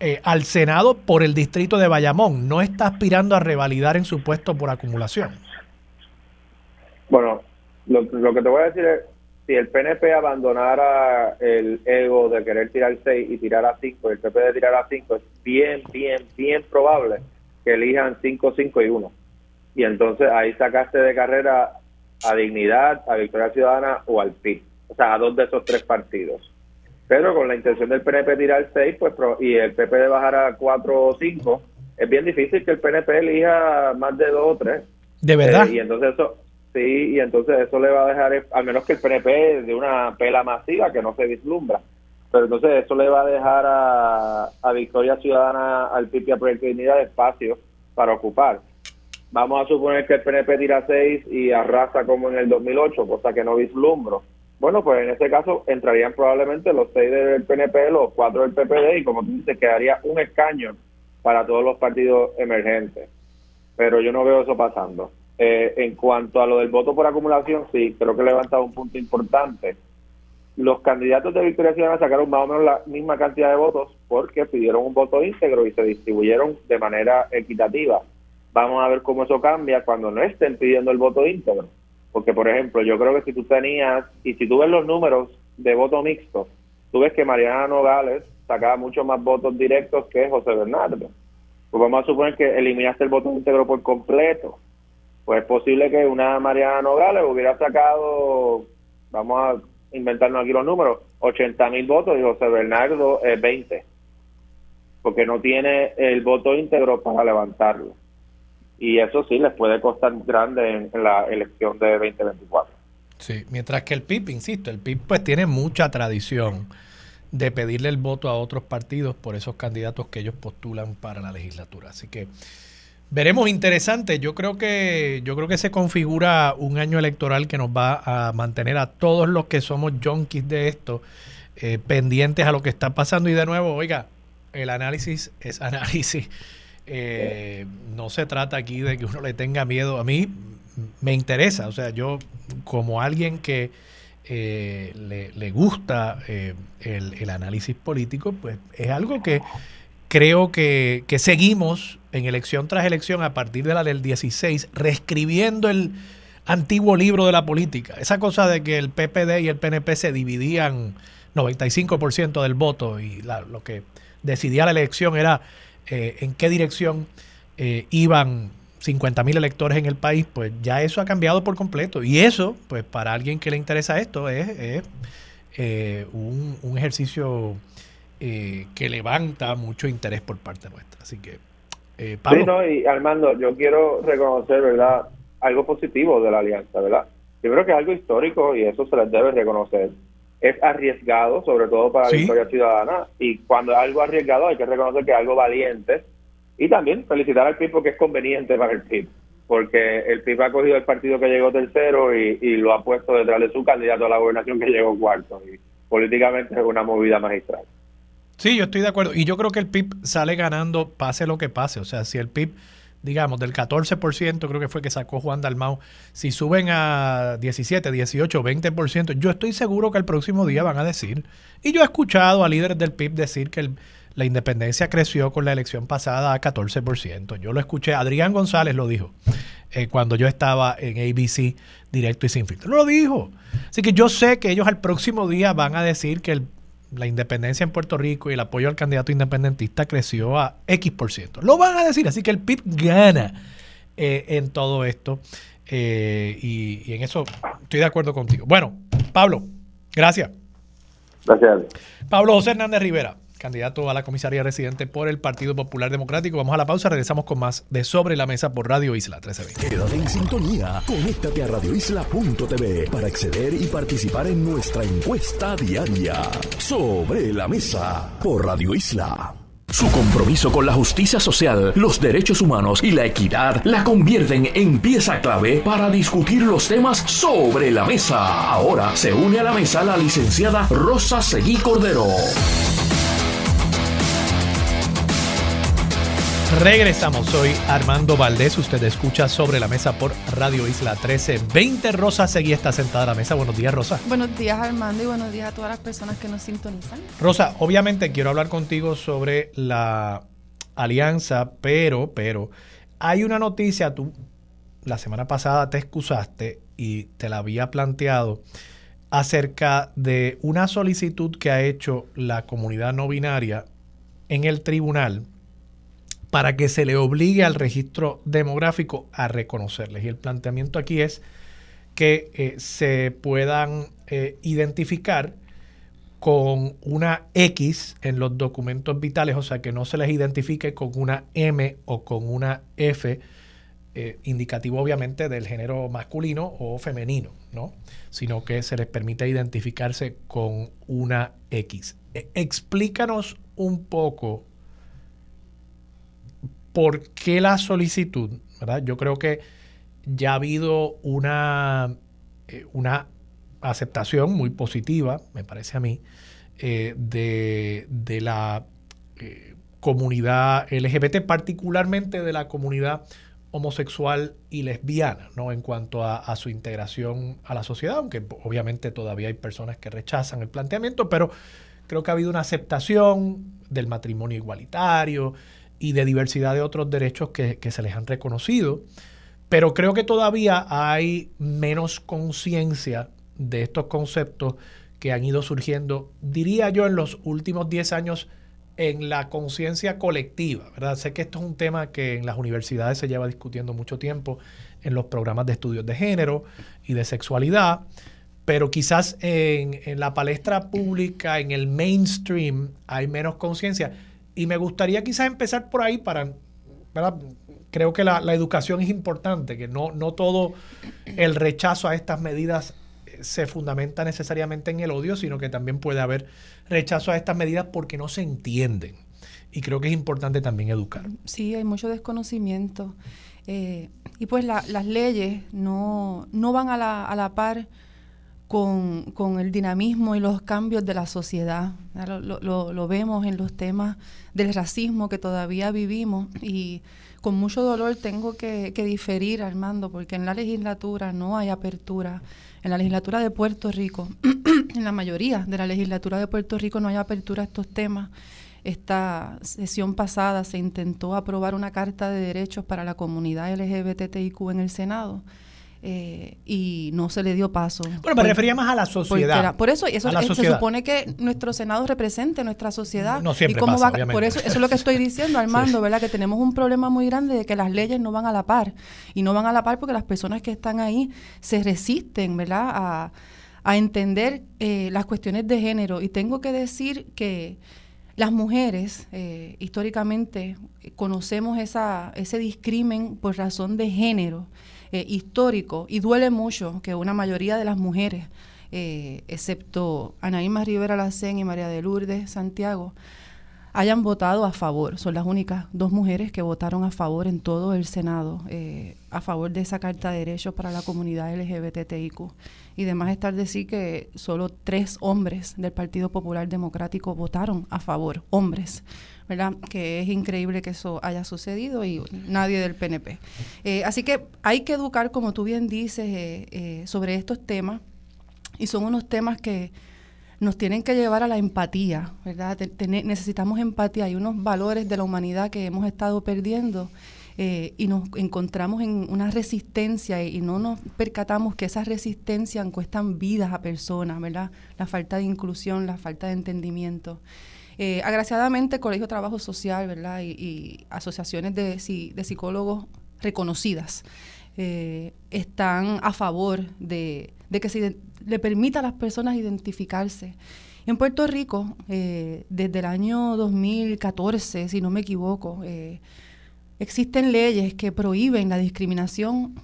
eh, al Senado por el distrito de Bayamón. No está aspirando a revalidar en su puesto por acumulación. Bueno, lo, que te voy a decir es, si el PNP abandonara el ego de querer tirar 6 y tirar a 5, el PP de tirar a 5, es bien, bien, bien probable que elijan 5, 5 y 1. Y entonces ahí sacaste de carrera a Dignidad, a Victoria Ciudadana o al PIB. O sea, a dos de esos tres partidos. Pero con la intención del PNP tirar 6 pues, y el PP de bajar a 4 o 5, es bien difícil que el PNP elija más de 2 o 3. ¿De verdad? Eh, y entonces eso, sí, y entonces eso le va a dejar, al menos que el PNP de una pela masiva que no se vislumbra. Pero entonces eso le va a dejar a, a Victoria Ciudadana, al PIB y a Proyecto de Dignidad espacio para ocupar. Vamos a suponer que el PNP tira 6 y arrasa como en el 2008, cosa que no vislumbro bueno, pues en ese caso entrarían probablemente los seis del PNP, los cuatro del PPD y como tú dices, quedaría un escaño para todos los partidos emergentes. Pero yo no veo eso pasando. Eh, en cuanto a lo del voto por acumulación, sí, creo que he levantado un punto importante. Los candidatos de Victoria Ciudadana sacaron más o menos la misma cantidad de votos porque pidieron un voto íntegro y se distribuyeron de manera equitativa. Vamos a ver cómo eso cambia cuando no estén pidiendo el voto íntegro porque, por ejemplo, yo creo que si tú tenías, y si tú ves los números de voto mixto, tú ves que Mariana Nogales sacaba mucho más votos directos que José Bernardo. Pues vamos a suponer que eliminaste el voto íntegro por completo. Pues es posible que una Mariana Nogales hubiera sacado, vamos a inventarnos aquí los números, 80 mil votos y José Bernardo 20. Porque no tiene el voto íntegro para levantarlo y eso sí les puede costar grande en, la elección de 2024. Sí, mientras que el PIB, insisto, el PIB pues tiene mucha tradición de pedirle el voto a otros partidos por esos candidatos que ellos postulan para la legislatura. Así que veremos interesante. Yo creo que yo creo que se configura un año electoral que nos va a mantener a todos los que somos junkies de esto eh, pendientes a lo que está pasando y de nuevo, oiga, el análisis es análisis. Eh, no se trata aquí de que uno le tenga miedo. A mí me interesa, o sea, yo como alguien que eh, le, gusta eh, el, análisis político, pues es algo que creo que, que, seguimos en elección tras elección a partir de la del 16, reescribiendo el antiguo libro de la política. Esa cosa de que el PPD y el PNP se dividían 95% del voto y lo que decidía la elección era eh, en qué dirección eh, iban 50 mil electores en el país, pues ya eso ha cambiado por completo. Y eso, pues para alguien que le interesa esto, es, eh, un, ejercicio que levanta mucho interés por parte nuestra. Así que, Pablo. Sí, no, y Armando, yo quiero reconocer, ¿verdad? Algo positivo de la alianza, ¿verdad? Yo creo que es algo histórico y eso se les debe reconocer es arriesgado, sobre todo para la historia ciudadana, y cuando es algo arriesgado hay que reconocer que es algo valiente, y también felicitar al PIB porque es conveniente para el PIB, porque el PIB ha cogido el partido que llegó tercero y, lo ha puesto detrás de su candidato a la gobernación que llegó cuarto, y políticamente es una movida magistral. Sí, yo estoy de acuerdo, y yo creo que el PIB sale ganando pase lo que pase, o sea, si el PIB digamos, del 14%, creo que fue que sacó Juan Dalmau, si suben a 17, 18, 20%, yo estoy seguro que el próximo día van a decir, y yo he escuchado a líderes del PIB decir que la independencia creció con la elección pasada a 14%. Yo lo escuché, Adrián González lo dijo eh, cuando yo estaba en ABC directo y sin filtro. Lo dijo. Así que yo sé que ellos al próximo día van a decir que el la independencia en Puerto Rico y el apoyo al candidato independentista creció a X por ciento. Lo van a decir, así que el PIB gana eh, en todo esto. Eh, y, en eso estoy de acuerdo contigo. Bueno, Pablo, gracias. Gracias. Pablo José Hernández Rivera candidato a la comisaría residente por el Partido Popular Democrático. Vamos a la pausa, regresamos con más de Sobre la Mesa por Radio Isla 1320. Quédate en sintonía, conéctate a radioisla.tv para acceder y participar en nuestra encuesta diaria. Sobre la Mesa por Radio Isla. Su compromiso con la justicia social, los derechos humanos y la equidad la convierten en pieza clave para discutir los temas sobre la mesa. Ahora se une a la mesa la licenciada Rosa Seguí Cordero. Regresamos, soy Armando Valdés, usted escucha sobre la mesa por Radio Isla 1320. Rosa seguía está sentada a la mesa. Buenos días, Rosa. Buenos días, Armando, y buenos días a todas las personas que nos sintonizan. Rosa, obviamente quiero hablar contigo sobre la alianza, pero, pero, hay una noticia, tú la semana pasada te excusaste y te la había planteado acerca de una solicitud que ha hecho la comunidad no binaria en el tribunal para que se le obligue al registro demográfico a reconocerles. Y el planteamiento aquí es que eh, se puedan eh, identificar con una X en los documentos vitales, o sea, que no se les identifique con una M o con una F, eh, indicativo obviamente del género masculino o femenino, ¿no? Sino que se les permite identificarse con una X. E, explícanos un poco ¿por qué la solicitud? ¿verdad? Yo creo que ya ha habido una, eh, una aceptación muy positiva, me parece a mí, eh, de, la eh, comunidad LGBT, particularmente de la comunidad homosexual y lesbiana, ¿no? En cuanto a, su integración a la sociedad, aunque obviamente todavía hay personas que rechazan el planteamiento, pero creo que ha habido una aceptación del matrimonio igualitario, y de diversidad de otros derechos que, se les han reconocido. Pero creo que todavía hay menos conciencia de estos conceptos que han ido surgiendo, diría yo, en los últimos 10 años en la conciencia colectiva, ¿verdad? Sé que esto es un tema que en las universidades se lleva discutiendo mucho tiempo en los programas de estudios de género y de sexualidad, pero quizás en, en la palestra pública, en el mainstream, hay menos conciencia. Y me gustaría quizás empezar por ahí para, creo que la, educación es importante, que no, no todo el rechazo a estas medidas eh, se fundamenta necesariamente en el odio, sino que también puede haber rechazo a estas medidas porque no se entienden. Y creo que es importante también educar. Sí, hay mucho desconocimiento. Eh, y pues las leyes no, no van a la, a la par con, con, el dinamismo y los cambios de la sociedad. Lo, lo, vemos en los temas del racismo que todavía vivimos y con mucho dolor tengo que, que, diferir, Armando, porque en la legislatura no hay apertura. En la legislatura de Puerto Rico, en la mayoría de la legislatura de Puerto Rico no hay apertura a estos temas. Esta sesión pasada se intentó aprobar una carta de derechos para la comunidad LGBTIQ en el Senado eh, y no se le dio paso. Bueno, me refería más a la sociedad. por eso, eso se supone que nuestro Senado represente nuestra sociedad. No siempre y cómo va, Por eso, eso es lo que estoy diciendo, Armando, ¿verdad? Que tenemos un problema muy grande de que las leyes no van a la par. Y no van a la par porque las personas que están ahí se resisten, ¿verdad? A, a entender eh, las cuestiones de género. Y tengo que decir que las mujeres, eh, históricamente, conocemos esa, ese discrimen por razón de género eh, histórico y duele mucho que una mayoría de las mujeres, eh, excepto Anaíma Rivera Lacén y María de Lourdes Santiago, hayan votado a favor. Son las únicas dos mujeres que votaron a favor en todo el Senado, eh, a favor de esa Carta de Derechos para la comunidad LGBTIQ. Y además estar decir que solo tres hombres del Partido Popular Democrático votaron a favor, hombres. ¿Verdad? Que es increíble que eso haya sucedido y nadie del PNP. Eh, así que hay que educar, como tú bien dices, eh, eh, sobre estos temas y son unos temas que nos tienen que llevar a la empatía, ¿verdad? necesitamos empatía, hay unos valores de la humanidad que hemos estado perdiendo. y nos encontramos en una resistencia y, no nos percatamos que esas resistencias cuestan vidas a personas, ¿verdad? La falta de inclusión, la falta de entendimiento. Eh, agraciadamente, Colegio Trabajo Social, ¿verdad? Y, asociaciones de, de, psicólogos reconocidas eh, están a favor de, que se le permita a las personas identificarse. En Puerto Rico, eh, desde el año 2014, si no me equivoco, existen leyes que prohíben la discriminación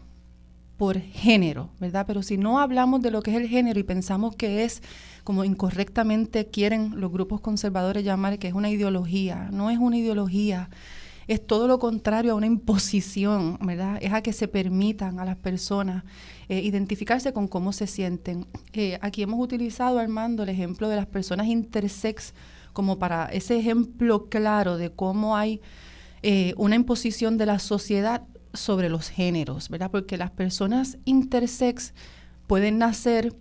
por género, ¿verdad? Pero si no hablamos de lo que es el género y pensamos que es como incorrectamente quieren los grupos conservadores llamar que es una ideología, no es una ideología, es todo lo contrario a una imposición, ¿verdad? Es a que se permitan a las personas eh, identificarse con cómo se sienten. Eh, aquí hemos utilizado, Armando, el ejemplo de las personas intersex como para ese ejemplo claro de cómo hay eh, una imposición de la sociedad sobre los géneros, ¿verdad? Porque las personas intersex pueden nacer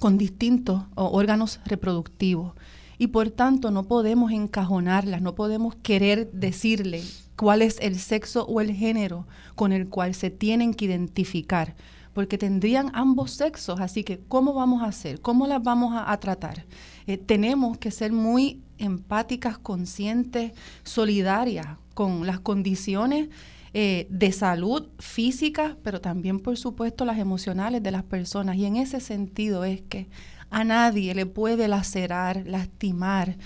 con distintos órganos reproductivos y por tanto no podemos encajonarlas, no podemos querer decirle cuál es el sexo o el género con el cual se tienen que identificar, porque tendrían ambos sexos, así que ¿cómo vamos a hacer? ¿Cómo las vamos a, tratar? Eh, tenemos que ser muy empáticas, conscientes, solidarias con las condiciones eh, de salud física, pero también, por supuesto, las emocionales de las personas. Y en ese sentido es que a nadie le puede lacerar, lastimar,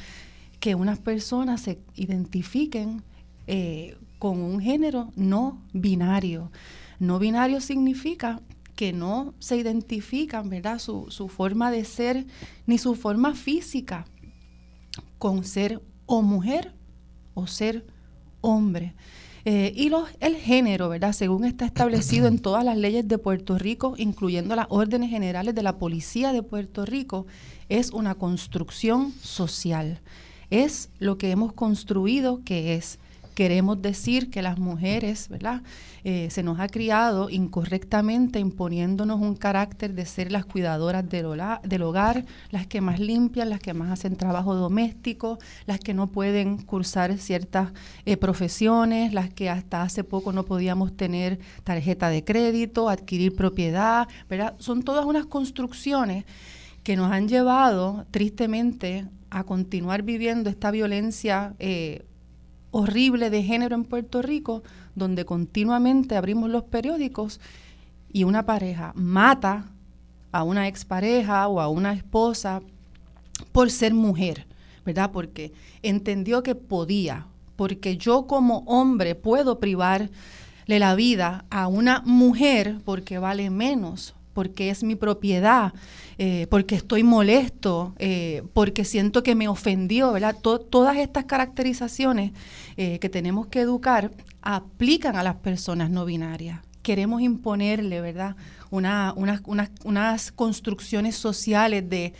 que unas personas se identifiquen eh, con un género no binario. No binario significa que no se identifican, ¿verdad? Su, su forma de ser ni su forma física con ser o mujer o ser hombre. Eh, y los, el género, ¿verdad? Según está establecido en todas las leyes de Puerto Rico, incluyendo las órdenes generales de la Policía de Puerto Rico, es una construcción social. Es lo que hemos construido que es queremos decir que las mujeres, ¿verdad? Eh, se nos ha criado incorrectamente imponiéndonos un carácter de ser las cuidadoras del, del hogar, las que más limpian, las que más hacen trabajo doméstico, las que no pueden cursar ciertas eh, profesiones, las que hasta hace poco no podíamos tener tarjeta de crédito, adquirir propiedad, ¿verdad? Son todas unas construcciones que nos han llevado tristemente a continuar viviendo esta violencia eh, horrible de género en Puerto Rico, donde continuamente abrimos los periódicos y una pareja mata a una expareja o a una esposa por ser mujer, ¿verdad? Porque entendió que podía, porque yo como hombre puedo privarle la vida a una mujer porque vale menos, porque es mi propiedad, eh, porque estoy molesto, eh, porque siento que me ofendió, ¿verdad? todas estas caracterizaciones eh, que tenemos que educar aplican a las personas no binarias. queremos imponerle, ¿verdad? Una, unas, construcciones sociales de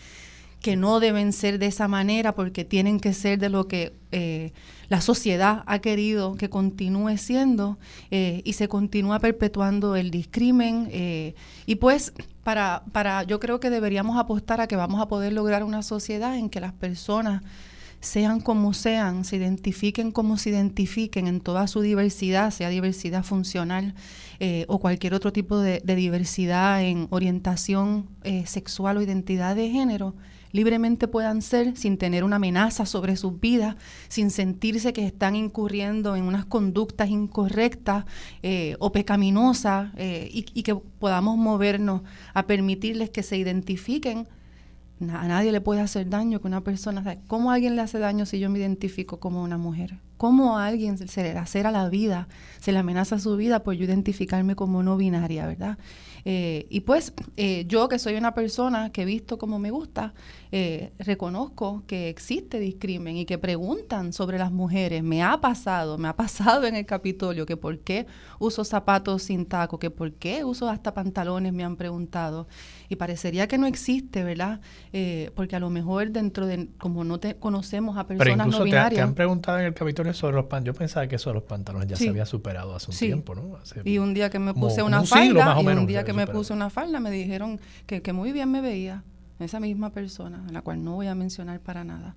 que no deben ser de esa manera porque tienen que ser de lo que la sociedad ha querido que continúe siendo eh, y se continúa perpetuando el discrimen eh, y pues para, para yo creo que deberíamos apostar a que vamos a poder lograr una sociedad en que las personas sean como sean, se identifiquen como se identifiquen en toda su diversidad, sea diversidad funcional o cualquier otro tipo de, diversidad en orientación sexual o identidad de género, libremente puedan ser sin tener una amenaza sobre sus vidas, sin sentirse que están incurriendo en unas conductas incorrectas eh, o pecaminosas eh, y, que podamos movernos a permitirles que se identifiquen. A nadie le puede hacer daño que una persona. ¿Cómo alguien le hace daño si yo me identifico como una mujer? ¿Cómo a alguien se le a la vida, se le amenaza su vida por yo identificarme como no binaria, verdad? Eh, y pues eh, yo que soy una persona que he visto como me gusta, eh, reconozco que existe discrimen y que preguntan sobre las mujeres. Me ha pasado, me ha pasado en el Capitolio que por qué uso zapatos sin taco, que por qué uso hasta pantalones, me han preguntado. Y parecería que no existe, ¿verdad? porque a lo mejor dentro de, como no te conocemos a personas no binarias. Te, han preguntado en el Capitolio sobre los pantalones. Yo pensaba que eso de los pantalones ya se había superado hace un tiempo, ¿no? y un día que me puse una falda, y un día que me puse una falda, me dijeron que, que muy bien me veía esa misma persona, a la cual no voy a mencionar para nada.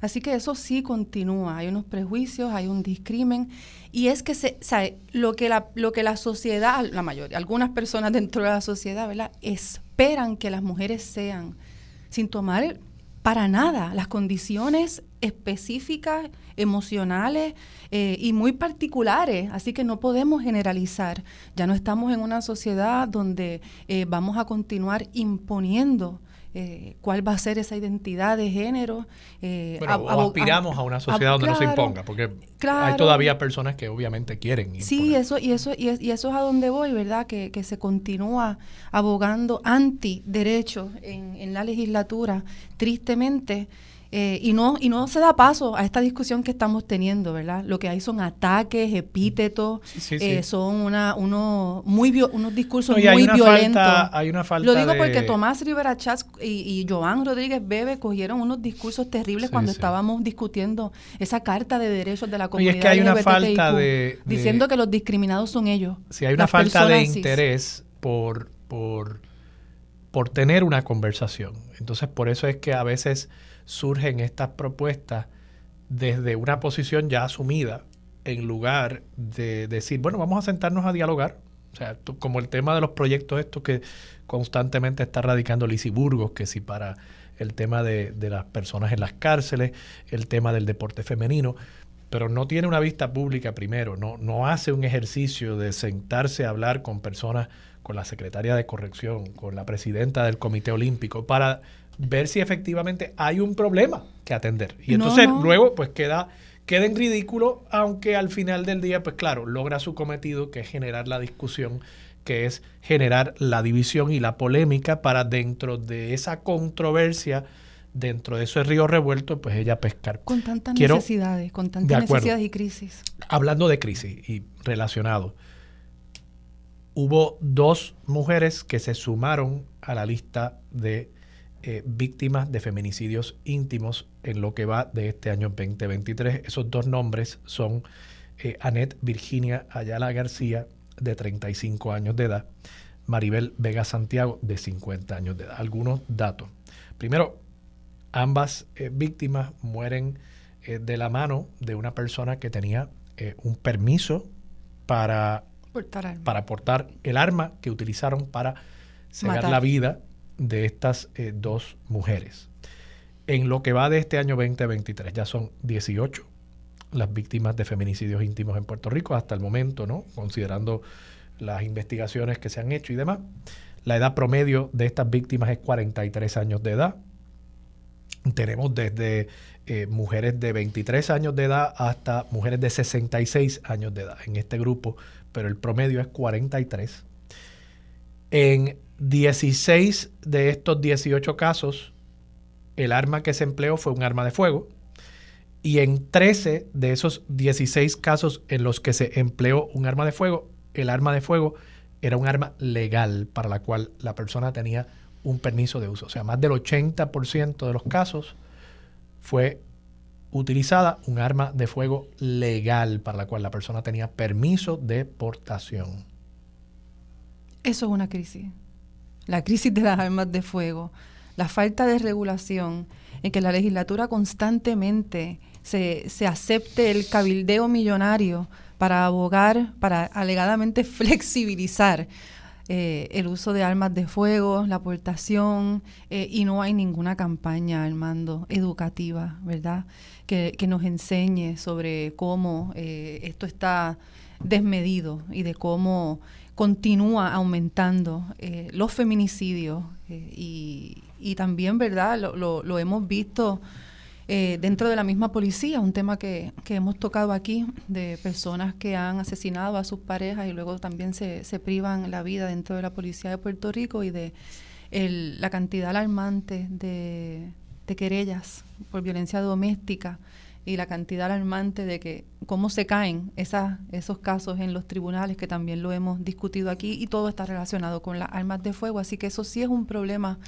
Así que eso sí continúa, hay unos prejuicios, hay un discrimen y es que se, sabe, lo que la lo que la sociedad, la mayoría, algunas personas dentro de la sociedad, ¿verdad? esperan que las mujeres sean sin tomar para nada las condiciones específicas, emocionales eh, y muy particulares, así que no podemos generalizar. Ya no estamos en una sociedad donde eh, vamos a continuar imponiendo eh, cuál va a ser esa identidad de género. Eh, aspiramos a, una sociedad donde no se imponga, porque hay todavía personas que obviamente quieren. Sí, eso y eso y, eso es a donde voy, ¿verdad? Que, que se continúa abogando anti derechos en, en la legislatura, tristemente. Eh, y, no, y no se da paso a esta discusión que estamos teniendo, ¿verdad? Lo que hay son ataques, epítetos, eh, son una, uno, muy unos discursos muy violentos. hay una falta Lo digo porque Tomás Rivera Chats y, y Joan Rodríguez Bebe cogieron unos discursos terribles cuando estábamos discutiendo esa carta de derechos de la comunidad. Y es que hay una falta de, Diciendo que los discriminados son ellos. Sí, hay una falta de interés por, por, por tener una conversación. Entonces, por eso es que a veces surgen estas propuestas desde una posición ya asumida en lugar de decir, bueno, vamos a sentarnos a dialogar. O sea, como el tema de los proyectos estos que constantemente está radicando Lisi Burgos, que si para el tema de, de las personas en las cárceles, el tema del deporte femenino, pero no tiene una vista pública primero, no, no hace un ejercicio de sentarse a hablar con personas, con la secretaria de corrección, con la presidenta del Comité Olímpico, para ver si efectivamente hay un problema que atender. Y entonces luego pues queda, queda en ridículo, aunque al final del día, pues claro, logra su cometido, que es generar la discusión, que es generar la división y la polémica para dentro de esa controversia, dentro de ese río revuelto, pues ella pescar. Con tantas necesidades, con tantas necesidades y crisis. Hablando de crisis y relacionado, hubo dos mujeres que se sumaron a la lista de eh, víctimas de feminicidios íntimos en lo que va de este año 2023. Esos dos nombres son eh, Annette Virginia Ayala García, de 35 años de edad, Maribel Vega Santiago, de 50 años de edad. Algunos datos. Primero, ambas eh, víctimas mueren de la mano de una persona que tenía un permiso para portar, para portar el arma que utilizaron para cegar la vida de estas eh, dos mujeres. En lo que va de este año 2023, ya son 18 las víctimas de feminicidios íntimos en Puerto Rico hasta el momento, ¿no? Considerando las investigaciones que se han hecho y demás. La edad promedio de estas víctimas es 43 años de edad. Tenemos desde eh, mujeres de 23 años de edad hasta mujeres de 66 años de edad en este grupo, pero el promedio es 43. En 16 de estos 18 casos, el arma que se empleó fue un arma de fuego. Y en 13 de esos 16 casos en los que se empleó un arma de fuego, el arma de fuego era un arma legal para la cual la persona tenía un permiso de uso. O sea, más del 80% de los casos fue utilizada un arma de fuego legal para la cual la persona tenía permiso de portación. Eso es una crisis. La crisis de las armas de fuego, la falta de regulación, en que la legislatura constantemente se, se acepte el cabildeo millonario para abogar, para alegadamente flexibilizar eh, el uso de armas de fuego, la aportación, eh, y no hay ninguna campaña, Armando, educativa, ¿verdad? Que, nos enseñe sobre cómo eh, esto está desmedido y de cómo continúa aumentando los feminicidios y, y, también, ¿verdad? Lo, lo, lo hemos visto eh, dentro de la misma policía, un tema que, hemos tocado aquí, de personas que han asesinado a sus parejas y luego también se, se privan la vida dentro de la policía de Puerto Rico y de la cantidad alarmante de, querellas por violencia doméstica y la cantidad alarmante de que cómo se caen esos casos en los tribunales, que también lo hemos discutido aquí, y todo está relacionado con las armas de fuego. Así que eso sí es un problema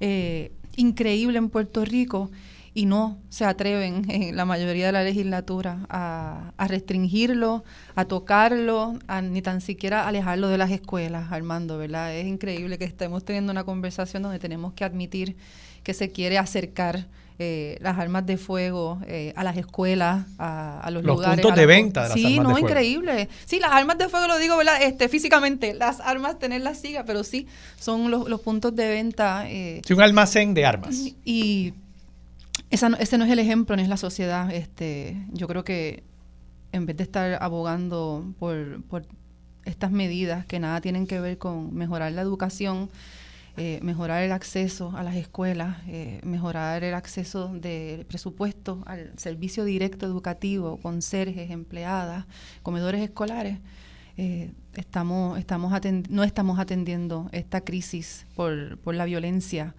eh, increíble en Puerto Rico y no se atreven en la mayoría de la legislatura a, restringirlo, a tocarlo, ni tan siquiera alejarlo de las escuelas, Armando, ¿verdad? Es increíble que estemos teniendo una conversación donde tenemos que admitir que se quiere acercar eh, las armas de fuego eh, a las escuelas, a, los, lugares. Los puntos de venta de las sí, no, increíble. Sí, las armas de fuego lo digo, ¿verdad? Este, físicamente, las armas tenerlas siga, pero sí, son los, los puntos de venta. Eh, sí, un almacén de armas. Y esa ese no es el ejemplo, no es la sociedad. Este, yo creo que en vez de estar abogando por, por estas medidas que nada tienen que ver con mejorar la educación, eh, mejorar el acceso a las escuelas, eh, mejorar el acceso de presupuesto al servicio directo educativo, conserjes, empleadas, comedores escolares, eh, estamos, estamos no estamos atendiendo esta crisis por, por la violencia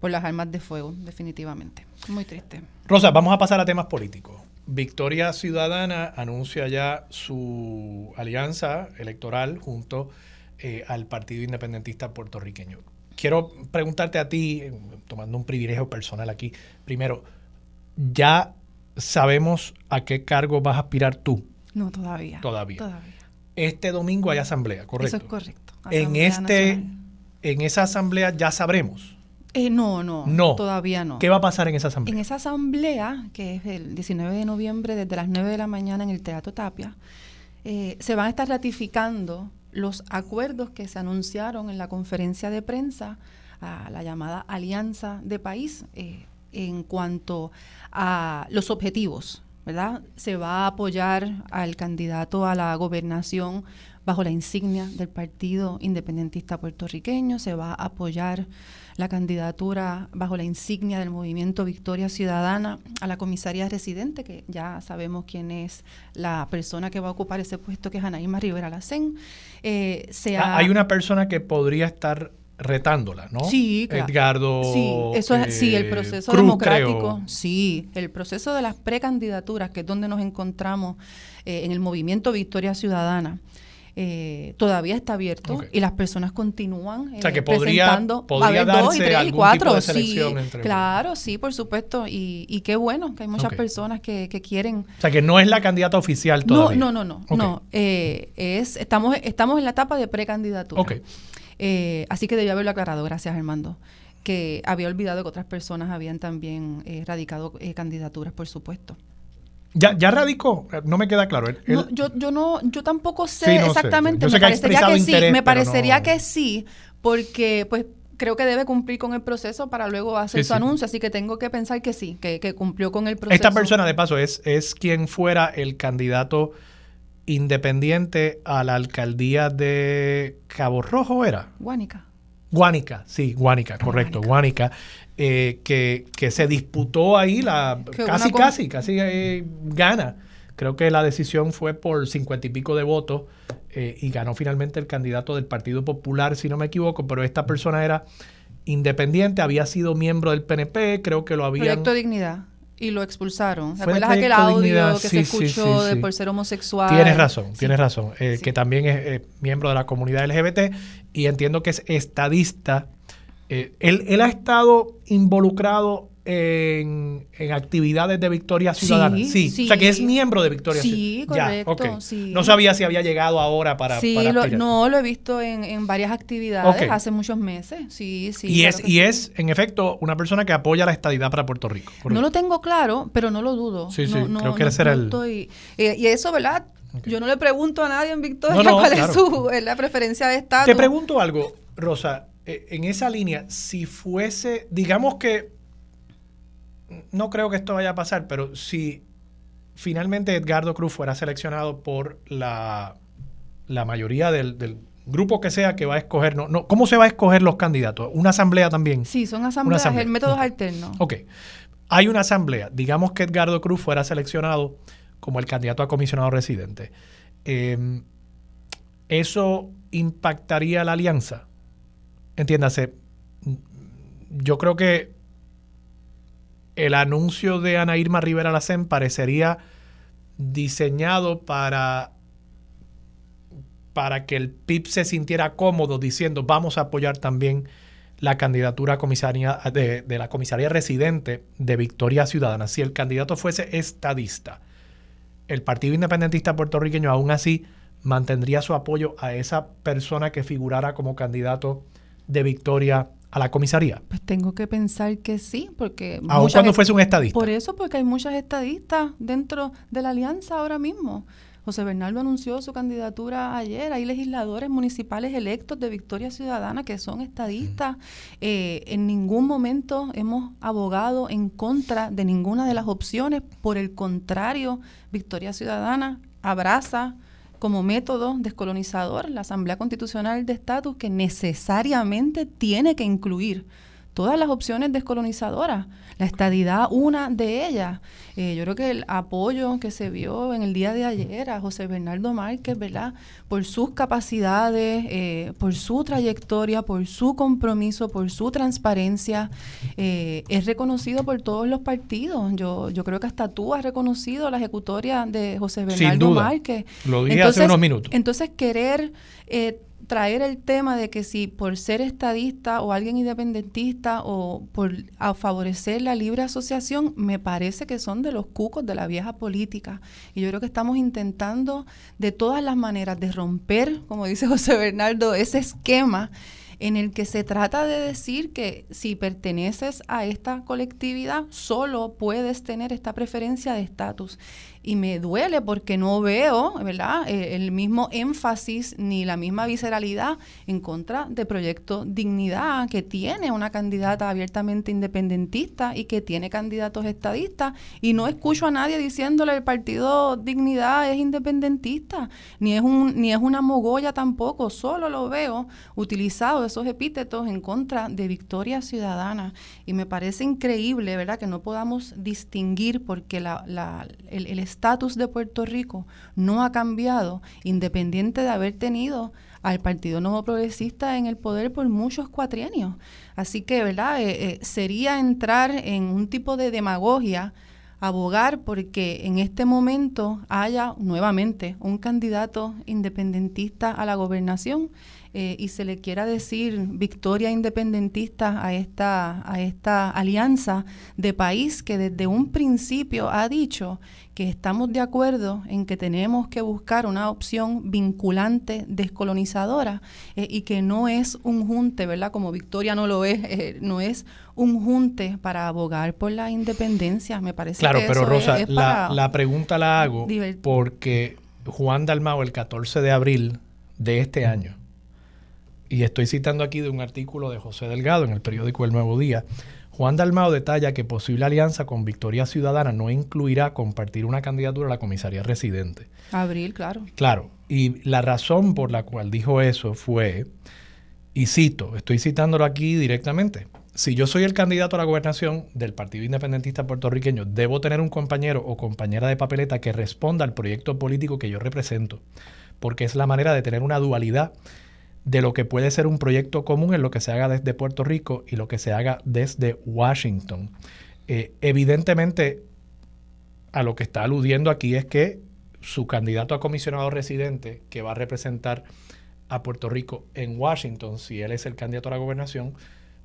por las armas de fuego, definitivamente. Muy triste. Rosa, vamos a pasar a temas políticos. Victoria Ciudadana anuncia ya su alianza electoral junto eh, al Partido Independentista Puertorriqueño. Quiero preguntarte a ti, tomando un privilegio personal aquí, primero, ¿ya sabemos a qué cargo vas a aspirar tú? No, todavía. Todavía. todavía. Este domingo hay asamblea, ¿correcto? Eso es correcto. en este, en esa asamblea ya sabremos. Eh, no, no, no, todavía no. ¿Qué va a pasar en esa asamblea? En esa asamblea, que es el 19 de noviembre, desde las 9 de la mañana en el Teatro Tapia, eh, se van a estar ratificando los acuerdos que se anunciaron en la conferencia de prensa, a la llamada Alianza de País, eh, en cuanto a los objetivos, ¿verdad? Se va a apoyar al candidato a la gobernación bajo la insignia del Partido Independentista Puertorriqueño, se va a apoyar la candidatura bajo la insignia del movimiento Victoria Ciudadana a la comisaría residente, que ya sabemos quién es la persona que va a ocupar ese puesto, que es Anaíma Rivera Lacén. Eh, ah, hay una persona que podría estar retándola, ¿no? Sí, claro. Edgardo. Sí, eso es, sí, el proceso democrático. Sí, el proceso de las precandidaturas, que es donde nos encontramos eh, en el movimiento Victoria Ciudadana. Eh, todavía está abierto y las personas continúan o sea, que podría, presentando podría dos y tres y cuatro. sí, claro, sí, por supuesto. Y, qué bueno que hay muchas personas que, quieren. O sea, que no es la candidata oficial todavía. No, no, no, no. no eh, es, estamos, estamos en la etapa de precandidatura. Eh, así que debía haberlo aclarado. Gracias, Armando que había olvidado que otras personas habían también radicado candidaturas, por supuesto. Ya, ya radicó, no me queda claro. yo, yo no, yo tampoco sé exactamente. me parecería que, sí, me parecería que sí, porque pues creo que debe cumplir con el proceso para luego hacer su anuncio, así que tengo que pensar que sí, que, cumplió con el proceso. Esta persona, de paso, es, es quien fuera el candidato independiente a la alcaldía de Cabo Rojo, ¿era? Guánica. Guánica, sí, Guánica, correcto, Guánica, eh, que, se disputó ahí, la casi, casi, casi eh, gana. Creo que la decisión fue por cincuenta y pico de votos eh, y ganó finalmente el candidato del Partido Popular, si no me equivoco, pero esta persona era independiente, había sido miembro del PNP, creo que lo había... Proyecto Dignidad. y lo expulsaron. ¿Te acuerdas aquel Proyecto audio Dignidad? que Sí, se escuchó sí, de por ser homosexual? Tienes razón, tienes razón. eh. Que también es eh, miembro de la comunidad LGBT y entiendo que es estadista. Eh, él, él ha estado involucrado en, en actividades de Victoria Ciudadana. Sí, Sí, O sea, que es miembro de Victoria Sí, Ciudadana. correcto, sí. No sabía si había llegado ahora para. sí, para lo- no, lo he visto en, en varias actividades hace muchos meses. Sí, sí. y claro es, y es, en efecto, una persona que apoya la estadidad para Puerto Rico. No lo tengo claro, pero no lo dudo. Sí, sí, No- no- creo que no- el- estoy- eh, y eso, ¿verdad? Yo no le pregunto a nadie en Victoria cuál claro. es su es la preferencia de Estado. Te pregunto algo, Rosa. Eh, en esa línea, si fuese, digamos que, no creo que esto vaya a pasar, pero si finalmente Edgardo Cruz fuera seleccionado por la, la mayoría del, del grupo que sea que va a escoger, no, no, ¿cómo se va a escoger los candidatos? ¿Una asamblea también? Sí, son asambleas, asamblea. el método es alterno. Ok. Hay una asamblea. Digamos que Edgardo Cruz fuera seleccionado como el candidato a comisionado residente. Eh, ¿Eso impactaría la alianza? Entiéndase, yo creo que el anuncio de Ana Irma Rivera Lacén parecería diseñado para, para que el PIB se sintiera cómodo diciendo vamos a apoyar también la candidatura de, de la comisaría residente de Victoria Ciudadana. Si el candidato fuese estadista, el Partido Independentista puertorriqueño aún así mantendría su apoyo a esa persona que figurara como candidato de Victoria a la comisaría. Pues tengo que pensar que sí, porque... Muchas cuando fuese un estadista. Por eso, porque hay muchas estadistas dentro de la alianza ahora mismo. José Bernardo anunció su candidatura ayer. Hay legisladores municipales electos de Victoria Ciudadana que son estadistas. Eh, en ningún momento hemos abogado en contra de ninguna de las opciones. Por el contrario, Victoria Ciudadana abraza como método descolonizador la Asamblea Constitucional de Estatus que necesariamente tiene que incluir todas las opciones descolonizadoras, la estadidad una de ellas. Eh, yo creo que el apoyo que se vio en el día de ayer a José Bernardo Márquez, ¿verdad? Por sus capacidades, eh, por su trayectoria, por su compromiso, por su transparencia, eh, es reconocido por todos los partidos. Yo, yo creo que hasta tú has reconocido la ejecutoria de José Sin Bernardo duda. Márquez. Lo dije hace unos minutos. Entonces, querer eh, traer el tema de que si por ser estadista o alguien independentista o por a favorecer la libre asociación, me parece que son de los cucos de la vieja política. Y yo creo que estamos intentando de todas las maneras de romper, como dice José Bernardo, ese esquema en el que se trata de decir que si perteneces a esta colectividad, solo puedes tener esta preferencia de estatus. Y me duele porque no veo, ¿verdad?, Eh, el mismo énfasis ni la misma visceralidad en contra de Proyecto Dignidad, que tiene una candidata abiertamente independentista y que tiene candidatos estadistas. Y no escucho a nadie diciéndole el partido Dignidad es independentista, ni es, un, ni es una mogolla tampoco, solo lo veo utilizado esos epítetos en contra de Victoria Ciudadana. Y me parece increíble, ¿verdad?, que no podamos distinguir porque la, la- el el estatus de Puerto Rico no ha cambiado, independiente de haber tenido al Partido Nuevo Progresista en el poder por muchos cuatrienios. Así que, ¿verdad?, Eh, eh, sería entrar en un tipo de demagogia abogar porque en este momento haya nuevamente un candidato independentista a la gobernación eh, y se le quiera decir victoria independentista a esta, a esta alianza de país que desde un principio ha dicho que estamos de acuerdo en que tenemos que buscar una opción vinculante descolonizadora eh, y que no es un junte, ¿verdad? Como Victoria no lo es, eh, no es un junte para abogar por la independencia. Me parece Claro, que pero eso es- Rosa, es la, para- la pregunta la hago porque Juan Dalmao el 14 de abril de este año, y estoy citando aquí de un artículo de José Delgado en el periódico El Nuevo Día, Juan Dalmao detalla que posible alianza con Victoria Ciudadana no incluirá compartir una candidatura a la comisaría residente. Abril, claro. Claro, y la razón por la cual dijo eso fue, y cito, estoy citándolo aquí directamente, si yo soy el candidato a la gobernación del Partido Independentista puertorriqueño, debo tener un compañero o compañera de papeleta que responda al proyecto político que yo represento, porque es la manera de tener una dualidad de lo que puede ser un proyecto común en lo que se haga desde Puerto Rico y lo que se haga desde Washington. Eh, evidentemente, a lo que está aludiendo aquí es que su candidato a comisionado residente, que va a representar a Puerto Rico en Washington, si él es el candidato a la gobernación,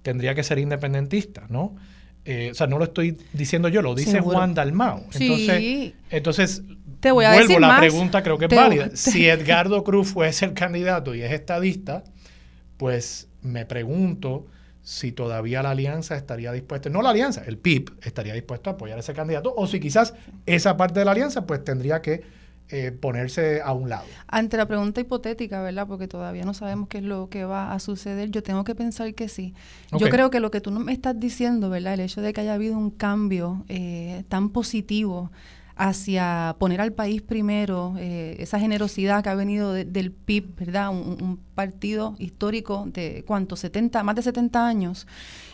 tendría que ser independentista, ¿no? Eh, o sea, no lo estoy diciendo yo, lo dice Juan Dalmao. Entonces, entonces te voy a vuelvo, la pregunta creo que es válida. Si Edgardo Cruz fuese el candidato y es estadista, pues me pregunto si todavía la alianza estaría dispuesta, no la alianza, el PIB estaría dispuesto a apoyar a ese candidato, o si quizás esa parte de la alianza pues tendría que eh, ponerse a un lado. Ante la pregunta hipotética, ¿verdad? Porque todavía no sabemos qué es lo que va a suceder, yo tengo que pensar que sí. Yo creo que lo que tú me estás diciendo, ¿verdad? El hecho de que haya habido un cambio eh, tan positivo hacia poner al país primero, eh, esa generosidad que ha venido del PIB, ¿verdad? Un, partido histórico de, ¿cuánto? 70, más de 70 años,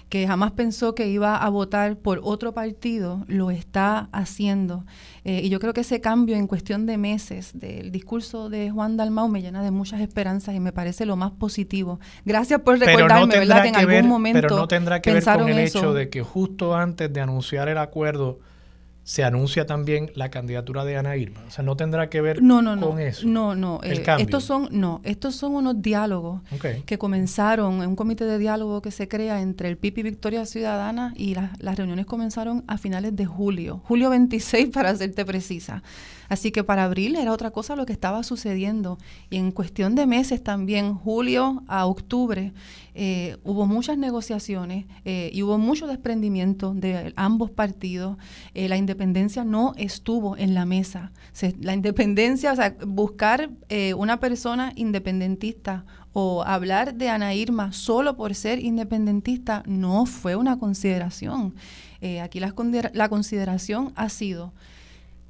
que jamás pensó que iba a votar por otro partido, lo está haciendo. Eh, y yo creo que ese cambio en cuestión de meses del discurso de Juan Dalmau me llena de muchas esperanzas y me parece lo más positivo. Gracias por recordarme, ¿verdad? Que en algún momento Pero no tendrá que ver con el hecho de que justo antes de anunciar el acuerdo se anuncia también la candidatura de Ana Irma. O sea, no tendrá que ver no, no, con eso. No, no. Eh, estos son, no, estos son unos diálogos que comenzaron en un comité de diálogo que se crea entre el PIB y Victoria Ciudadana y las reuniones comenzaron a finales de julio, julio 26 para serte precisa. Así que para abril era otra cosa lo que estaba sucediendo. Y en cuestión de meses también, julio a octubre, eh, hubo muchas negociaciones eh, y hubo mucho desprendimiento de ambos partidos. Eh, la independencia no estuvo en la mesa. la independencia, o sea, buscar una persona independentista o hablar de Ana Irma solo por ser independentista no fue una consideración. aquí la consideración ha sido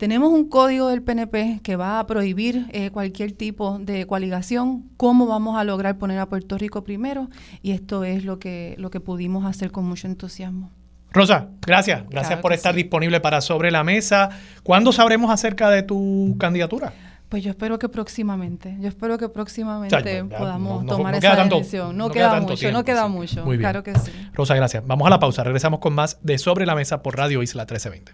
tenemos un código del PNP que va a prohibir eh, cualquier tipo de coaligación. ¿Cómo vamos a lograr poner a Puerto Rico primero? Y esto es lo que, lo que pudimos hacer con mucho entusiasmo. Rosa, gracias. Gracias por estar disponible para Sobre la Mesa. ¿Cuándo sabremos acerca de tu candidatura? Pues yo espero que próximamente, yo espero que próximamente podamos tomar esa decisión. No, queda, mucho, no queda mucho. Claro que sí. Rosa, gracias. Vamos a la pausa. Regresamos con más de Sobre la Mesa por Radio Isla 1320.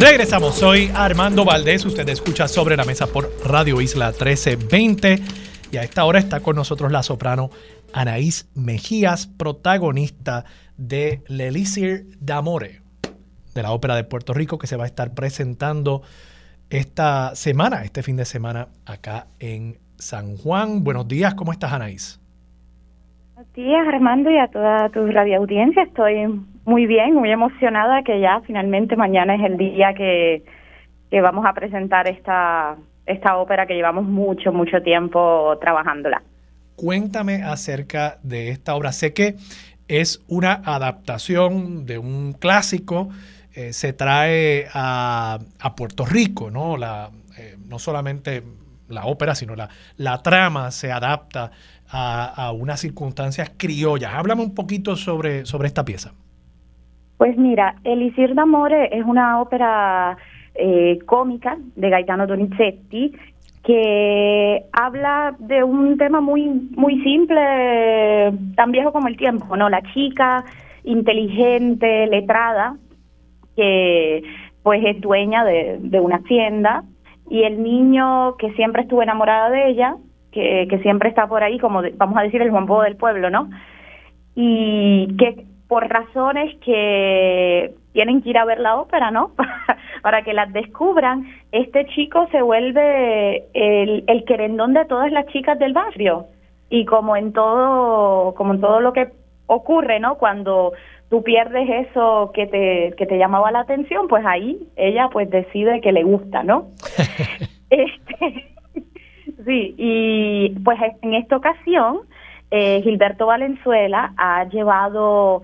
Regresamos, soy Armando Valdés, usted escucha sobre la mesa por Radio Isla 1320 y a esta hora está con nosotros la soprano Anaís Mejías, protagonista de L'Elysir d'Amore, de la Ópera de Puerto Rico que se va a estar presentando esta semana, este fin de semana acá en San Juan. Buenos días, ¿cómo estás Anaís? Buenos días Armando y a toda tu radio audiencia, estoy muy bien, muy emocionada que ya finalmente mañana es el día que, vamos a presentar esta, esta ópera que llevamos mucho, mucho tiempo trabajándola. Cuéntame acerca de esta obra. Sé que es una adaptación de un clásico, eh, se trae a, a, Puerto Rico, ¿no? La, eh, no solamente la ópera, sino la, la trama se adapta a, a, unas circunstancias criollas. Háblame un poquito sobre, sobre esta pieza. Pues mira, Elisir d'Amore es una ópera eh, cómica de Gaetano Donizetti que habla de un tema muy muy simple, tan viejo como el tiempo, ¿no? La chica inteligente, letrada, que pues es dueña de, de una hacienda y el niño que siempre estuvo enamorada de ella, que, que siempre está por ahí, como vamos a decir el Juan del pueblo, ¿no? Y que por razones que tienen que ir a ver la ópera, ¿no? Para que las descubran, este chico se vuelve el, el querendón de todas las chicas del barrio. Y como en todo, como en todo lo que ocurre, ¿no? Cuando tú pierdes eso que te, que te llamaba la atención, pues ahí ella pues decide que le gusta, ¿no? este, sí, y pues en esta ocasión eh, Gilberto Valenzuela ha llevado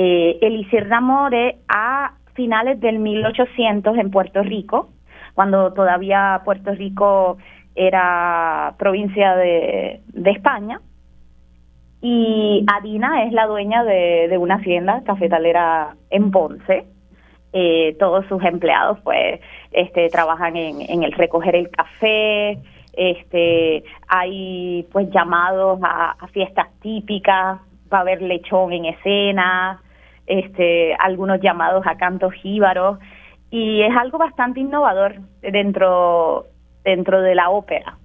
eh, Elisir Damore a finales del 1800 en Puerto Rico, cuando todavía Puerto Rico era provincia de, España. Y Adina es la dueña de, una hacienda cafetalera en Ponce. Eh, todos sus empleados pues este trabajan en, el recoger el café este hay pues llamados a, fiestas típicas va a haber lechón en escena este algunos llamados a cantos jíbaros y es algo bastante innovador dentro dentro de la ópera.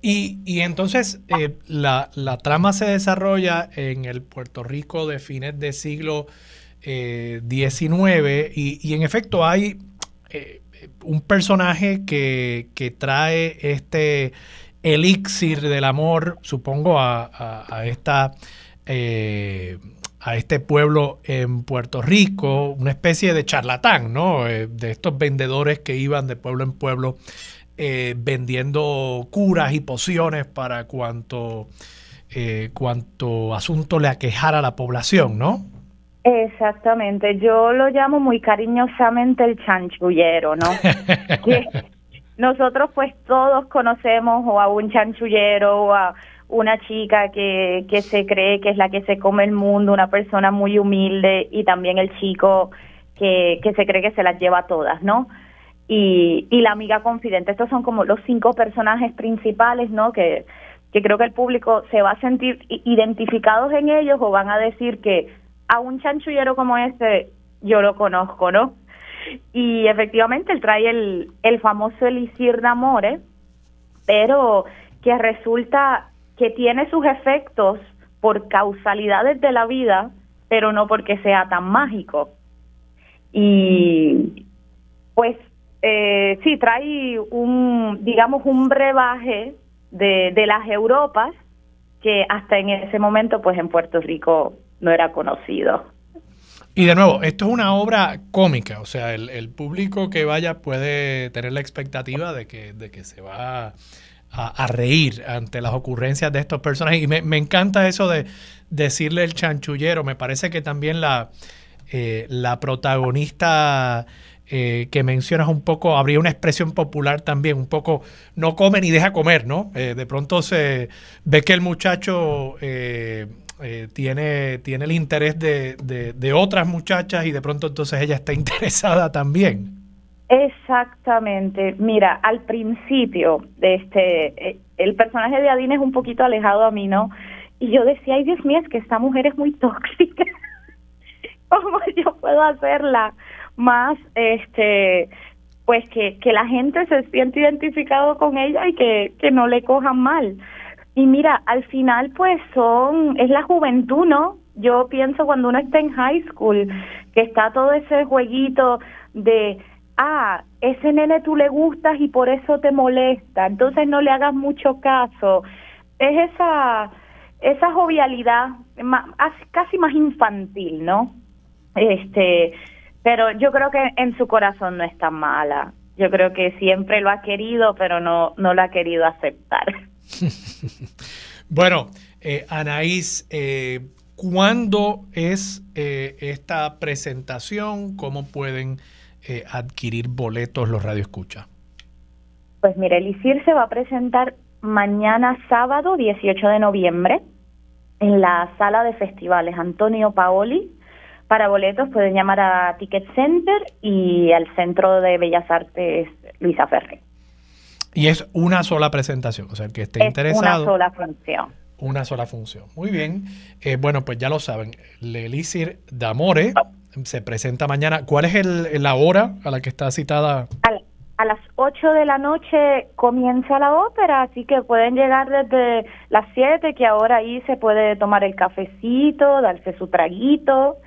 Y, y entonces eh, la, la, trama se desarrolla en el Puerto Rico de fines del siglo XIX eh, y, y, en efecto hay eh, un personaje que, trae este elixir del amor, supongo, a, a, esta... a este pueblo en Puerto Rico, una especie de charlatán, ¿no? Eh, de estos vendedores que iban de pueblo en pueblo eh, vendiendo curas y pociones para cuanto, cuanto asunto le aquejara a la población, ¿no? Exactamente, yo lo llamo muy cariñosamente el chanchullero, ¿no? nosotros pues todos conocemos o a un chanchullero o a una chica que, que se cree que es la que se come el mundo, una persona muy humilde y también el chico que, que se cree que se las lleva todas, ¿no? Y, y la amiga confidente, estos son como los cinco personajes principales, ¿no? Que, que creo que el público se va a sentir identificados en ellos o van a decir que a un chanchullero como este yo lo conozco, ¿no? Y efectivamente él trae el, el famoso elixir de amores, pero que resulta que tiene sus efectos por causalidades de la vida, pero no porque sea tan mágico. Y pues eh, sí, trae un, digamos, un brebaje de, de las Europas que hasta en ese momento, pues en Puerto Rico no era conocido. Y de nuevo, esto es una obra cómica, o sea, el, público que vaya puede tener la expectativa de que, de que se va a, reír ante las ocurrencias de estos personajes. Y me, encanta eso de decirle el chanchullero, me parece que también la, eh, la protagonista... Eh, que mencionas un poco, habría una expresión popular también, un poco no come ni deja comer, ¿no? Eh, de pronto se ve que el muchacho eh, tiene, tiene el interés de, de, otras muchachas y de pronto entonces ella está interesada también. Exactamente. Mira, al principio, este, eh, el personaje de Adine es un poquito alejado a mí, ¿no? Y yo decía, ay Dios mío, es que esta mujer es muy tóxica. ¿Cómo yo puedo hacerla más, este, pues que, que la gente se siente identificado con ella y que, que no le cojan mal? Y mira, al final pues son, es la juventud, ¿no? Yo pienso cuando uno está en high school, que está todo ese jueguito de, ah, ese nene tú le gustas y por eso te molesta, entonces no le hagas mucho caso. Es esa, esa jovialidad casi más infantil, ¿no? Este, pero yo creo que en su corazón no está mala. Yo creo que siempre lo ha querido, pero no, no lo ha querido aceptar. bueno, eh, Anaís, eh, ¿cuándo es eh, esta presentación? ¿Cómo pueden eh, adquirir boletos los radioescuchas? Pues mire, el ICIR se va a presentar mañana sábado 18 de noviembre en la sala de festivales Antonio Paoli. Para boletos pueden llamar a Ticket Center y al Centro de Bellas Artes Luisa Ferrer. Y es una sola presentación, o sea, el que esté interesado. Una sola función. Una sola función. Muy bien. Eh, bueno, pues ya lo saben. Lelisir D'Amore se presenta mañana. ¿Cuál es el, la hora a la que está citada? A, las 8 de la noche comienza la ópera, así que pueden llegar desde las 7, que ahora ahí se puede tomar el cafecito, darse su traguito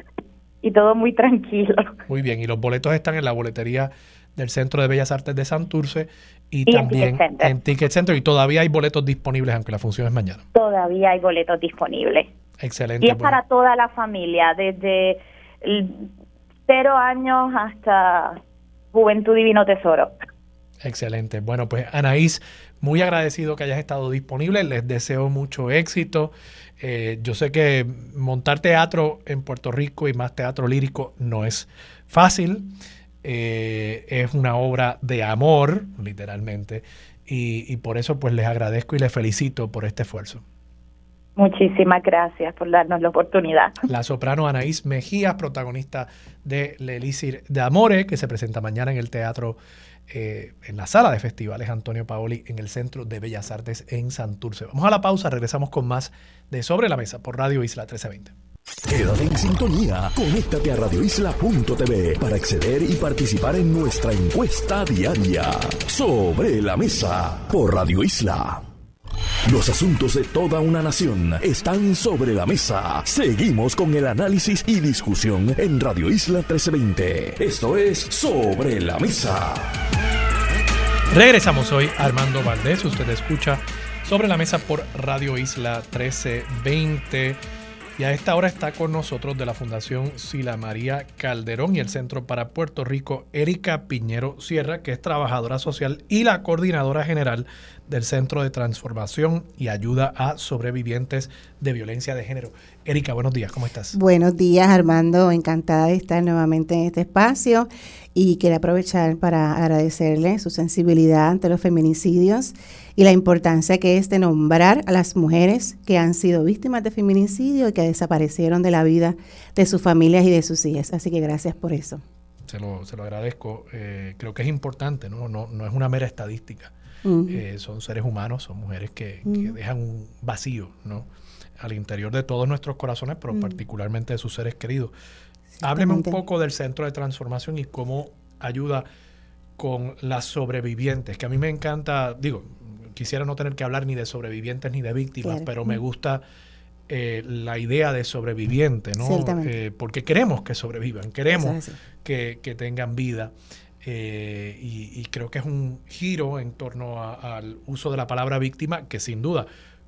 y todo muy tranquilo. Muy bien, y los boletos están en la boletería del Centro de Bellas Artes de Santurce y, también en Ticket, Center. Y todavía hay boletos disponibles, aunque la función es mañana. Todavía hay boletos disponibles. Excelente. Y es para toda la familia, desde cero años hasta Juventud Divino Tesoro. Excelente. Bueno, pues Anaís, muy agradecido que hayas estado disponible. Les deseo mucho éxito. Eh, yo sé que montar teatro en Puerto Rico y más teatro lírico no es fácil. Eh, es una obra de amor, literalmente. Y, y por eso pues les agradezco y les felicito por este esfuerzo. Muchísimas gracias por darnos la oportunidad. La soprano Anaís Mejías, protagonista de Lelisir de Amore, que se presenta mañana en el teatro, eh, en la sala de festivales Antonio Paoli, en el Centro de Bellas Artes en Santurce. Vamos a la pausa, regresamos con más de Sobre la Mesa por Radio Isla 1320. Quédate en sintonía, conéctate a radioisla.tv para acceder y participar en nuestra encuesta diaria. Sobre la Mesa por Radio Isla. Los asuntos de toda una nación están sobre la mesa. Seguimos con el análisis y discusión en Radio Isla 1320. Esto es Sobre la Mesa. Regresamos hoy Armando Valdés. Usted escucha Sobre la Mesa por Radio Isla 1320. Y a esta hora está con nosotros de la Fundación Sila María Calderón y el Centro para Puerto Rico, Erika Piñero Sierra, que es trabajadora social y la coordinadora general del Centro de Transformación y Ayuda a Sobrevivientes de Violencia de Género. Erika, buenos días, ¿cómo estás? Buenos días, Armando. Encantada de estar nuevamente en este espacio y quiero aprovechar para agradecerle su sensibilidad ante los feminicidios y la importancia que es de nombrar a las mujeres que han sido víctimas de feminicidio y que desaparecieron de la vida de sus familias y de sus hijas. Así que gracias por eso. Se lo, se lo agradezco. Eh, creo que es importante, ¿no? No, no es una mera estadística. Eh, son seres humanos, son mujeres que, dejan un vacío, ¿no? Al interior de todos nuestros corazones, pero particularmente de sus seres queridos. Hábleme un poco del centro de transformación y cómo ayuda con las sobrevivientes, que a mí me encanta, digo, quisiera no tener que hablar ni de sobrevivientes ni de víctimas, pero me gusta eh, la idea de sobreviviente, ¿no? Eh, porque queremos que sobrevivan, queremos que, tengan vida. Eh, y, creo que es un giro en torno al uso de la palabra víctima, que sin duda,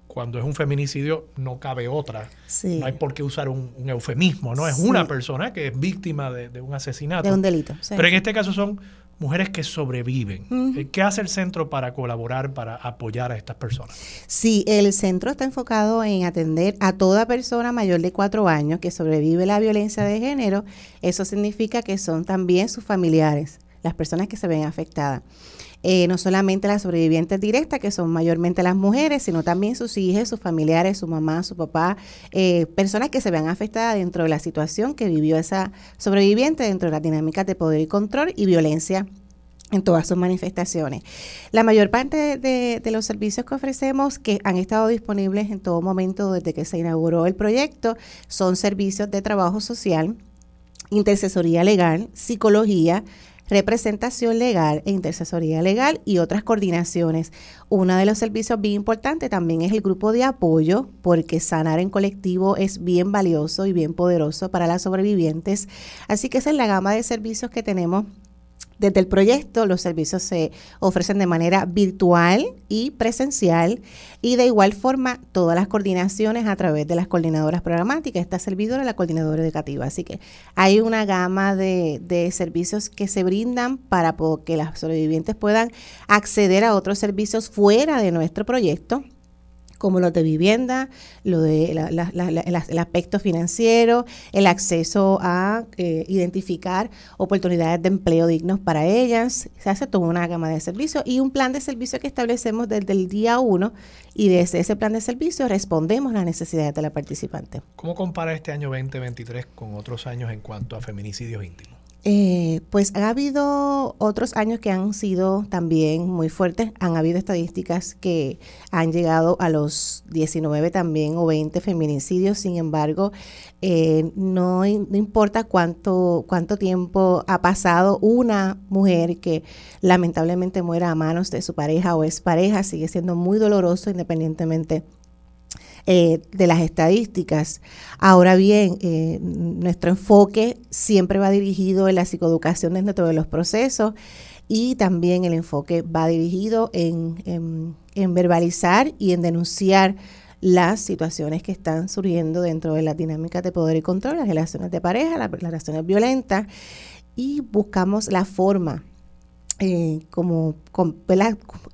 cuando es un feminicidio, no cabe otra. No hay por qué usar un, eufemismo, ¿no? Es una persona que es víctima de, de un asesinato. De un delito. Pero en este caso son mujeres que sobreviven. Eh, ¿Qué hace el centro para colaborar, para apoyar a estas personas? Sí, el centro está enfocado en atender a toda persona mayor de cuatro años que sobrevive la violencia de género. Eso significa que son también sus familiares, las personas que se ven afectadas. Eh, no solamente las sobrevivientes directas, que son mayormente las mujeres, sino también sus hijas, sus familiares, su mamá, su papá, eh, personas que se vean afectadas dentro de la situación que vivió esa sobreviviente dentro de las dinámicas de poder y control y violencia en todas sus manifestaciones. La mayor parte de, de, los servicios que ofrecemos, que han estado disponibles en todo momento desde que se inauguró el proyecto, son servicios de trabajo social, intercesoría legal, psicología, representación legal e intercesoría legal y otras coordinaciones. Uno de los servicios bien importantes también es el grupo de apoyo, porque sanar en colectivo es bien valioso y bien poderoso para las sobrevivientes. Así que esa es la gama de servicios que tenemos desde el proyecto, los servicios se ofrecen de manera virtual y presencial y de igual forma todas las coordinaciones a través de las coordinadoras programáticas, esta servidora la coordinadora educativa. Así que hay una gama de, de servicios que se brindan para que las sobrevivientes puedan acceder a otros servicios fuera de nuestro proyecto como lo de vivienda, lo de el aspecto financiero, el acceso a eh, identificar oportunidades de empleo dignos para ellas. Se hace toda una gama de servicios y un plan de servicio que establecemos desde el día uno y desde ese plan de servicio respondemos a las necesidades de la participante. ¿Cómo compara este año 2023 con otros años en cuanto a feminicidios íntimos? Eh, pues ha habido otros años que han sido también muy fuertes. Han habido estadísticas que han llegado a los 19 también o 20 feminicidios. Sin embargo, eh, no, importa cuánto, cuánto tiempo ha pasado, una mujer que lamentablemente muera a manos de su pareja o es pareja sigue siendo muy doloroso independientemente eh, de las estadísticas. Ahora bien, eh, nuestro enfoque siempre va dirigido en la psicoeducación dentro de los procesos y también el enfoque va dirigido en, verbalizar y en denunciar las situaciones que están surgiendo dentro de las dinámicas de poder y control, las relaciones de pareja, las relaciones violentas, y buscamos la forma eh, como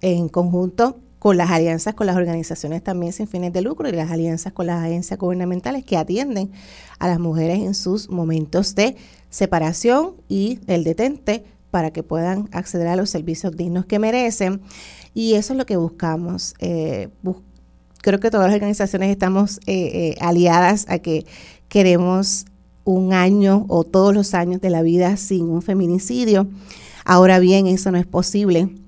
en conjunto con las alianzas con las organizaciones también sin fines de lucro y las alianzas con las agencias gubernamentales que atienden a las mujeres en sus momentos de separación y el detente para que puedan acceder a los servicios dignos que merecen. Y eso es lo que buscamos. Eh, creo que todas las organizaciones estamos eh, eh, aliadas a que queremos un año o todos los años de la vida sin un feminicidio. Ahora bien, eso no es posible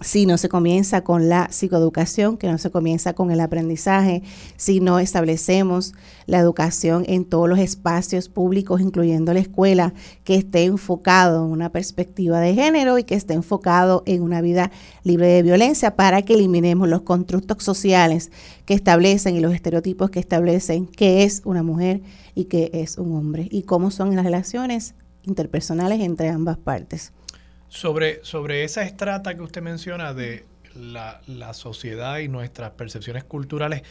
si no se comienza con la psicoeducación, que no se comienza con el aprendizaje, si no establecemos la educación en todos los espacios públicos, incluyendo la escuela, que esté enfocado en una perspectiva de género y que esté enfocado en una vida libre de violencia para que eliminemos los constructos sociales que establecen y los estereotipos que establecen qué es una mujer y qué es un hombre y cómo son las relaciones interpersonales entre ambas partes. Sobre, sobre esa estrata que usted menciona de la, sociedad y nuestras percepciones culturales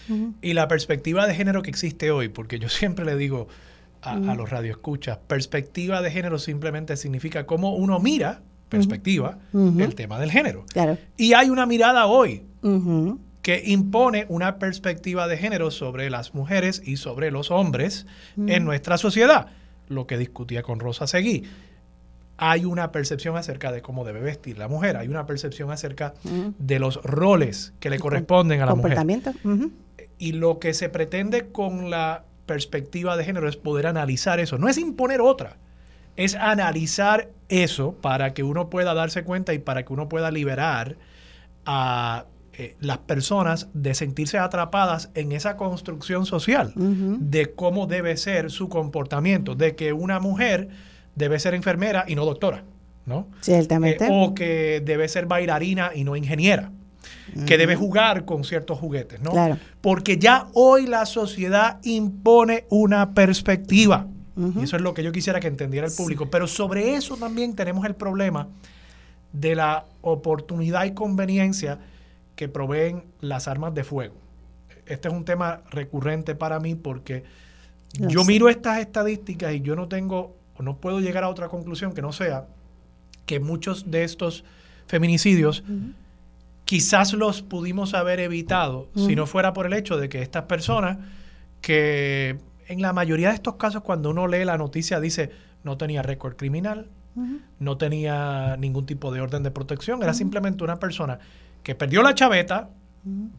y la perspectiva de género que existe hoy, porque yo siempre le digo a, los radioescuchas, perspectiva de género simplemente significa cómo uno mira, perspectiva, el tema del género. Y hay una mirada hoy que impone una perspectiva de género sobre las mujeres y sobre los hombres en nuestra sociedad, lo que discutía con Rosa Seguí hay una percepción acerca de cómo debe vestir la mujer, hay una percepción acerca de los roles que le corresponden a la mujer. Y lo que se pretende con la perspectiva de género es poder analizar eso. No es imponer otra, es analizar eso para que uno pueda darse cuenta y para que uno pueda liberar a eh, las personas de sentirse atrapadas en esa construcción social de cómo debe ser su comportamiento, de que una mujer debe ser enfermera y no doctora, ¿no? Ciertamente. Eh, o que debe ser bailarina y no ingeniera. Que debe jugar con ciertos juguetes, ¿no? Claro. Porque ya hoy la sociedad impone una perspectiva. Y eso es lo que yo quisiera que entendiera el público. Pero sobre eso también tenemos el problema de la oportunidad y conveniencia que proveen las armas de fuego. Este es un tema recurrente para mí porque yo miro estas estadísticas y yo no tengo no puedo llegar a otra conclusión que no sea que muchos de estos feminicidios quizás los pudimos haber evitado si no fuera por el hecho de que estas personas que en la mayoría de estos casos cuando uno lee la noticia dice no tenía récord criminal, no tenía ningún tipo de orden de protección, era simplemente una persona que perdió la chaveta,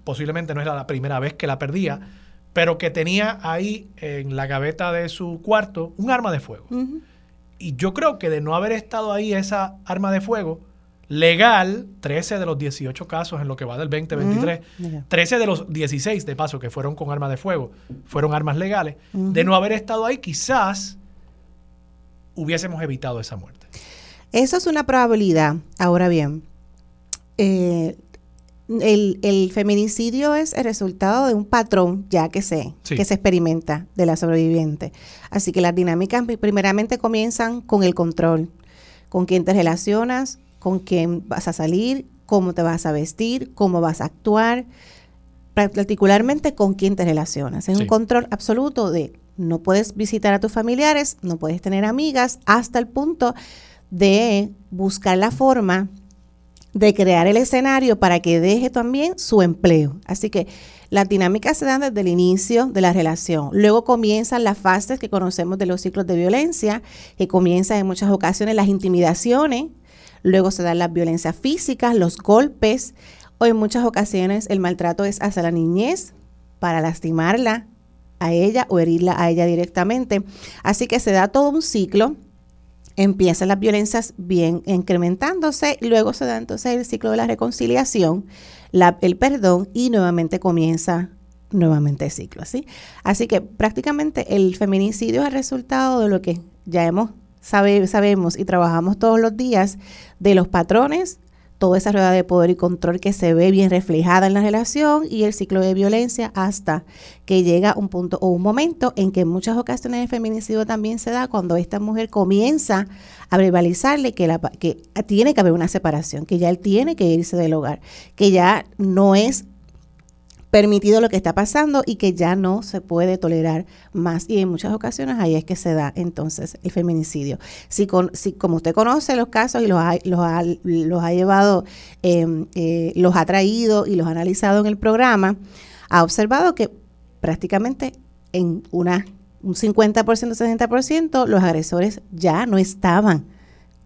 posiblemente no era la primera vez que la perdía, pero que tenía ahí en la gaveta de su cuarto un arma de fuego. Y yo creo que de no haber estado ahí esa arma de fuego legal, 13 de los 18 casos en lo que va del 2023, 13 de los 16 de paso que fueron con arma de fuego, fueron armas legales, de no haber estado ahí quizás hubiésemos evitado esa muerte. Eso es una probabilidad. Ahora bien, eh, el, feminicidio es el resultado de un patrón ya que se, que se experimenta de la sobreviviente. Así que las dinámicas primeramente comienzan con el control, con quién te relacionas, con quién vas a salir, cómo te vas a vestir, cómo vas a actuar, particularmente con quién te relacionas. Es un control absoluto de no puedes visitar a tus familiares, no puedes tener amigas, hasta el punto de buscar la forma de crear el escenario para que deje también su empleo. Así que las dinámicas se dan desde el inicio de la relación. Luego comienzan las fases que conocemos de los ciclos de violencia, que comienzan en muchas ocasiones las intimidaciones, luego se dan las violencias físicas, los golpes, o en muchas ocasiones el maltrato es hacia la niñez para lastimarla a ella o herirla a ella directamente. Así que se da todo un ciclo empiezan las violencias bien incrementándose, luego se da entonces el ciclo de la reconciliación, el perdón y nuevamente comienza nuevamente el ciclo, ¿sí? Así que prácticamente el feminicidio es el resultado de lo que ya hemos sabemos y trabajamos todos los días de los patrones toda esa rueda de poder y control que se ve bien reflejada en la relación y el ciclo de violencia hasta que llega un punto o un momento en que en muchas ocasiones el feminicidio también se da cuando esta mujer comienza a verbalizarle que, la, que tiene que haber una separación, que ya él tiene que irse del hogar, que ya no es permitido lo que está pasando y que ya no se puede tolerar más. Y en muchas ocasiones ahí es que se da entonces el feminicidio. Si, con, si como usted conoce los casos y los ha, los ha, los ha llevado, em, eh, los ha traído y los ha analizado en el programa, ha observado que prácticamente en una, un 50%, 60%, los agresores ya no estaban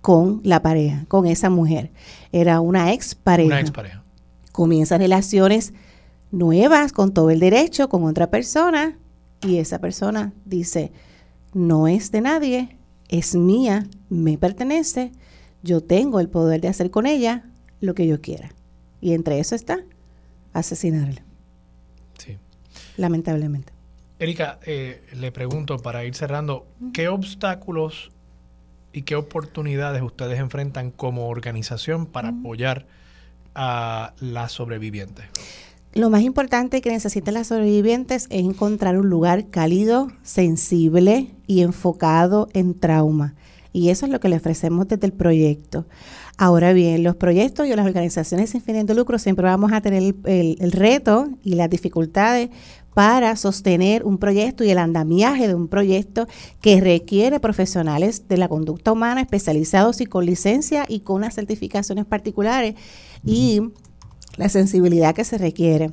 con la pareja, con esa mujer. Era una expareja. Una expareja. Comienzan relaciones nuevas con todo el derecho con otra persona y esa persona dice, no es de nadie, es mía, me pertenece, yo tengo el poder de hacer con ella lo que yo quiera. Y entre eso está asesinarla. Sí. Lamentablemente. Erika, eh, le pregunto para ir cerrando, ¿qué obstáculos y qué oportunidades ustedes enfrentan como organización para apoyar a las sobrevivientes? Lo más importante que necesitan las sobrevivientes es encontrar un lugar cálido, sensible y enfocado en trauma. Y eso es lo que le ofrecemos desde el proyecto. Ahora bien, los proyectos y las organizaciones sin fines de lucro siempre vamos a tener el, el reto y las dificultades para sostener un proyecto y el andamiaje de un proyecto que requiere profesionales de la conducta humana especializados y con licencia y con unas certificaciones particulares y la sensibilidad que se requiere.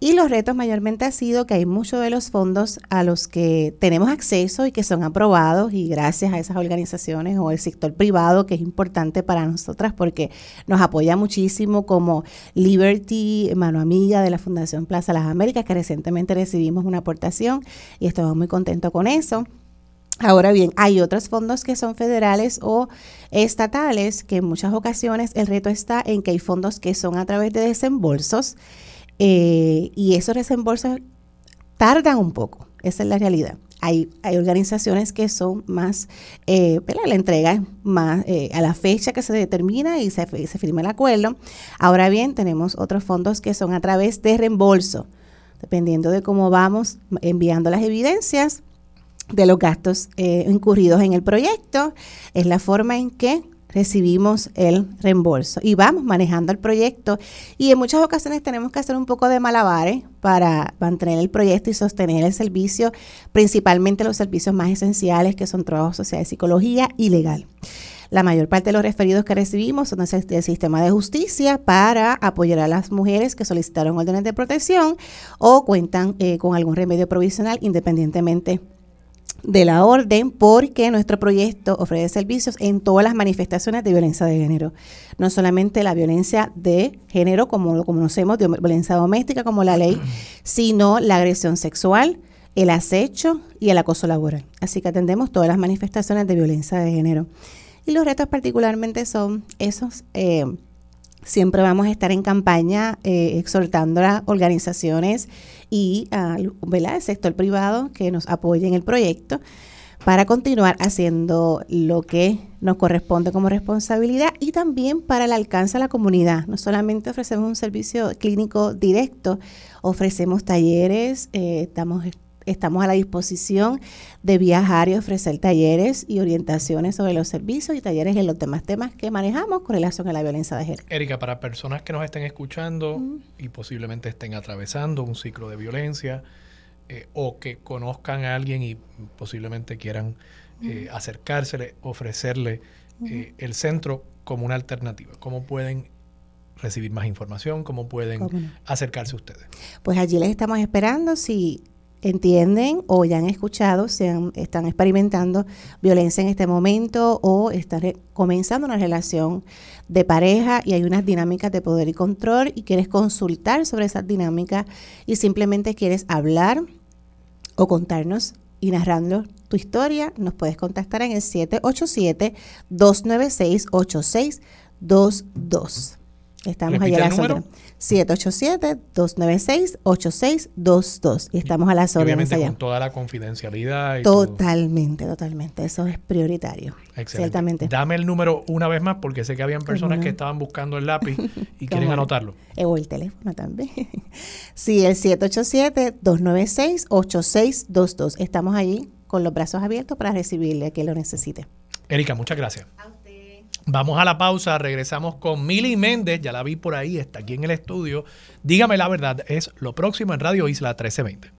Y los retos mayormente ha sido que hay muchos de los fondos a los que tenemos acceso y que son aprobados y gracias a esas organizaciones o el sector privado que es importante para nosotras porque nos apoya muchísimo como Liberty, mano amiga de la Fundación Plaza Las Américas, que recientemente recibimos una aportación y estamos muy contentos con eso. Ahora bien, hay otros fondos que son federales o estatales que en muchas ocasiones el reto está en que hay fondos que son a través de desembolsos eh, y esos desembolsos tardan un poco, esa es la realidad. Hay, hay organizaciones que son más, eh, la entrega es más eh, a la fecha que se determina y se, se firma el acuerdo. Ahora bien, tenemos otros fondos que son a través de reembolso, dependiendo de cómo vamos enviando las evidencias de los gastos eh, incurridos en el proyecto, es la forma en que recibimos el reembolso y vamos manejando el proyecto y en muchas ocasiones tenemos que hacer un poco de malabares para mantener el proyecto y sostener el servicio, principalmente los servicios más esenciales que son trabajo social, psicología y legal. La mayor parte de los referidos que recibimos son del sistema de justicia para apoyar a las mujeres que solicitaron órdenes de protección o cuentan eh, con algún remedio provisional independientemente de la orden porque nuestro proyecto ofrece servicios en todas las manifestaciones de violencia de género. No solamente la violencia de género, como lo conocemos, de violencia doméstica, como la ley, sino la agresión sexual, el acecho y el acoso laboral. Así que atendemos todas las manifestaciones de violencia de género. Y los retos particularmente son esos. Eh, siempre vamos a estar en campaña eh, exhortando a organizaciones y al sector privado que nos apoyen en el proyecto para continuar haciendo lo que nos corresponde como responsabilidad y también para el alcance a la comunidad. No solamente ofrecemos un servicio clínico directo, ofrecemos talleres, eh, estamos estamos a la disposición de viajar y ofrecer talleres y orientaciones sobre los servicios y talleres en los demás temas que manejamos con relación a la violencia de género. Erika, para personas que nos estén escuchando y posiblemente estén atravesando un ciclo de violencia eh, o que conozcan a alguien y posiblemente quieran eh, acercársele, ofrecerle eh, el centro como una alternativa, ¿cómo pueden recibir más información? ¿Cómo pueden acercarse a ustedes? Pues allí les estamos esperando. Si entienden o ya han escuchado, se están experimentando violencia en este momento o están comenzando una relación de pareja y hay unas dinámicas de poder y control y quieres consultar sobre esas dinámicas y simplemente quieres hablar o contarnos y narrando tu historia, nos puedes contactar en el 787-296-8622. Estamos allá a la 787-296-8622. Y estamos a las órdenes Obviamente con toda la confidencialidad. totalmente, totalmente. Eso es prioritario. Excelente. Dame el número una vez más porque sé que habían personas que estaban buscando el lápiz y quieren anotarlo. O el teléfono también. sí, el 787-296-8622. Estamos allí con los brazos abiertos para recibirle a quien lo necesite. Erika, muchas gracias. Vamos a la pausa, regresamos con Mili Méndez, ya la vi por ahí, está aquí en el estudio. Dígame la verdad, es lo próximo en Radio Isla 1320.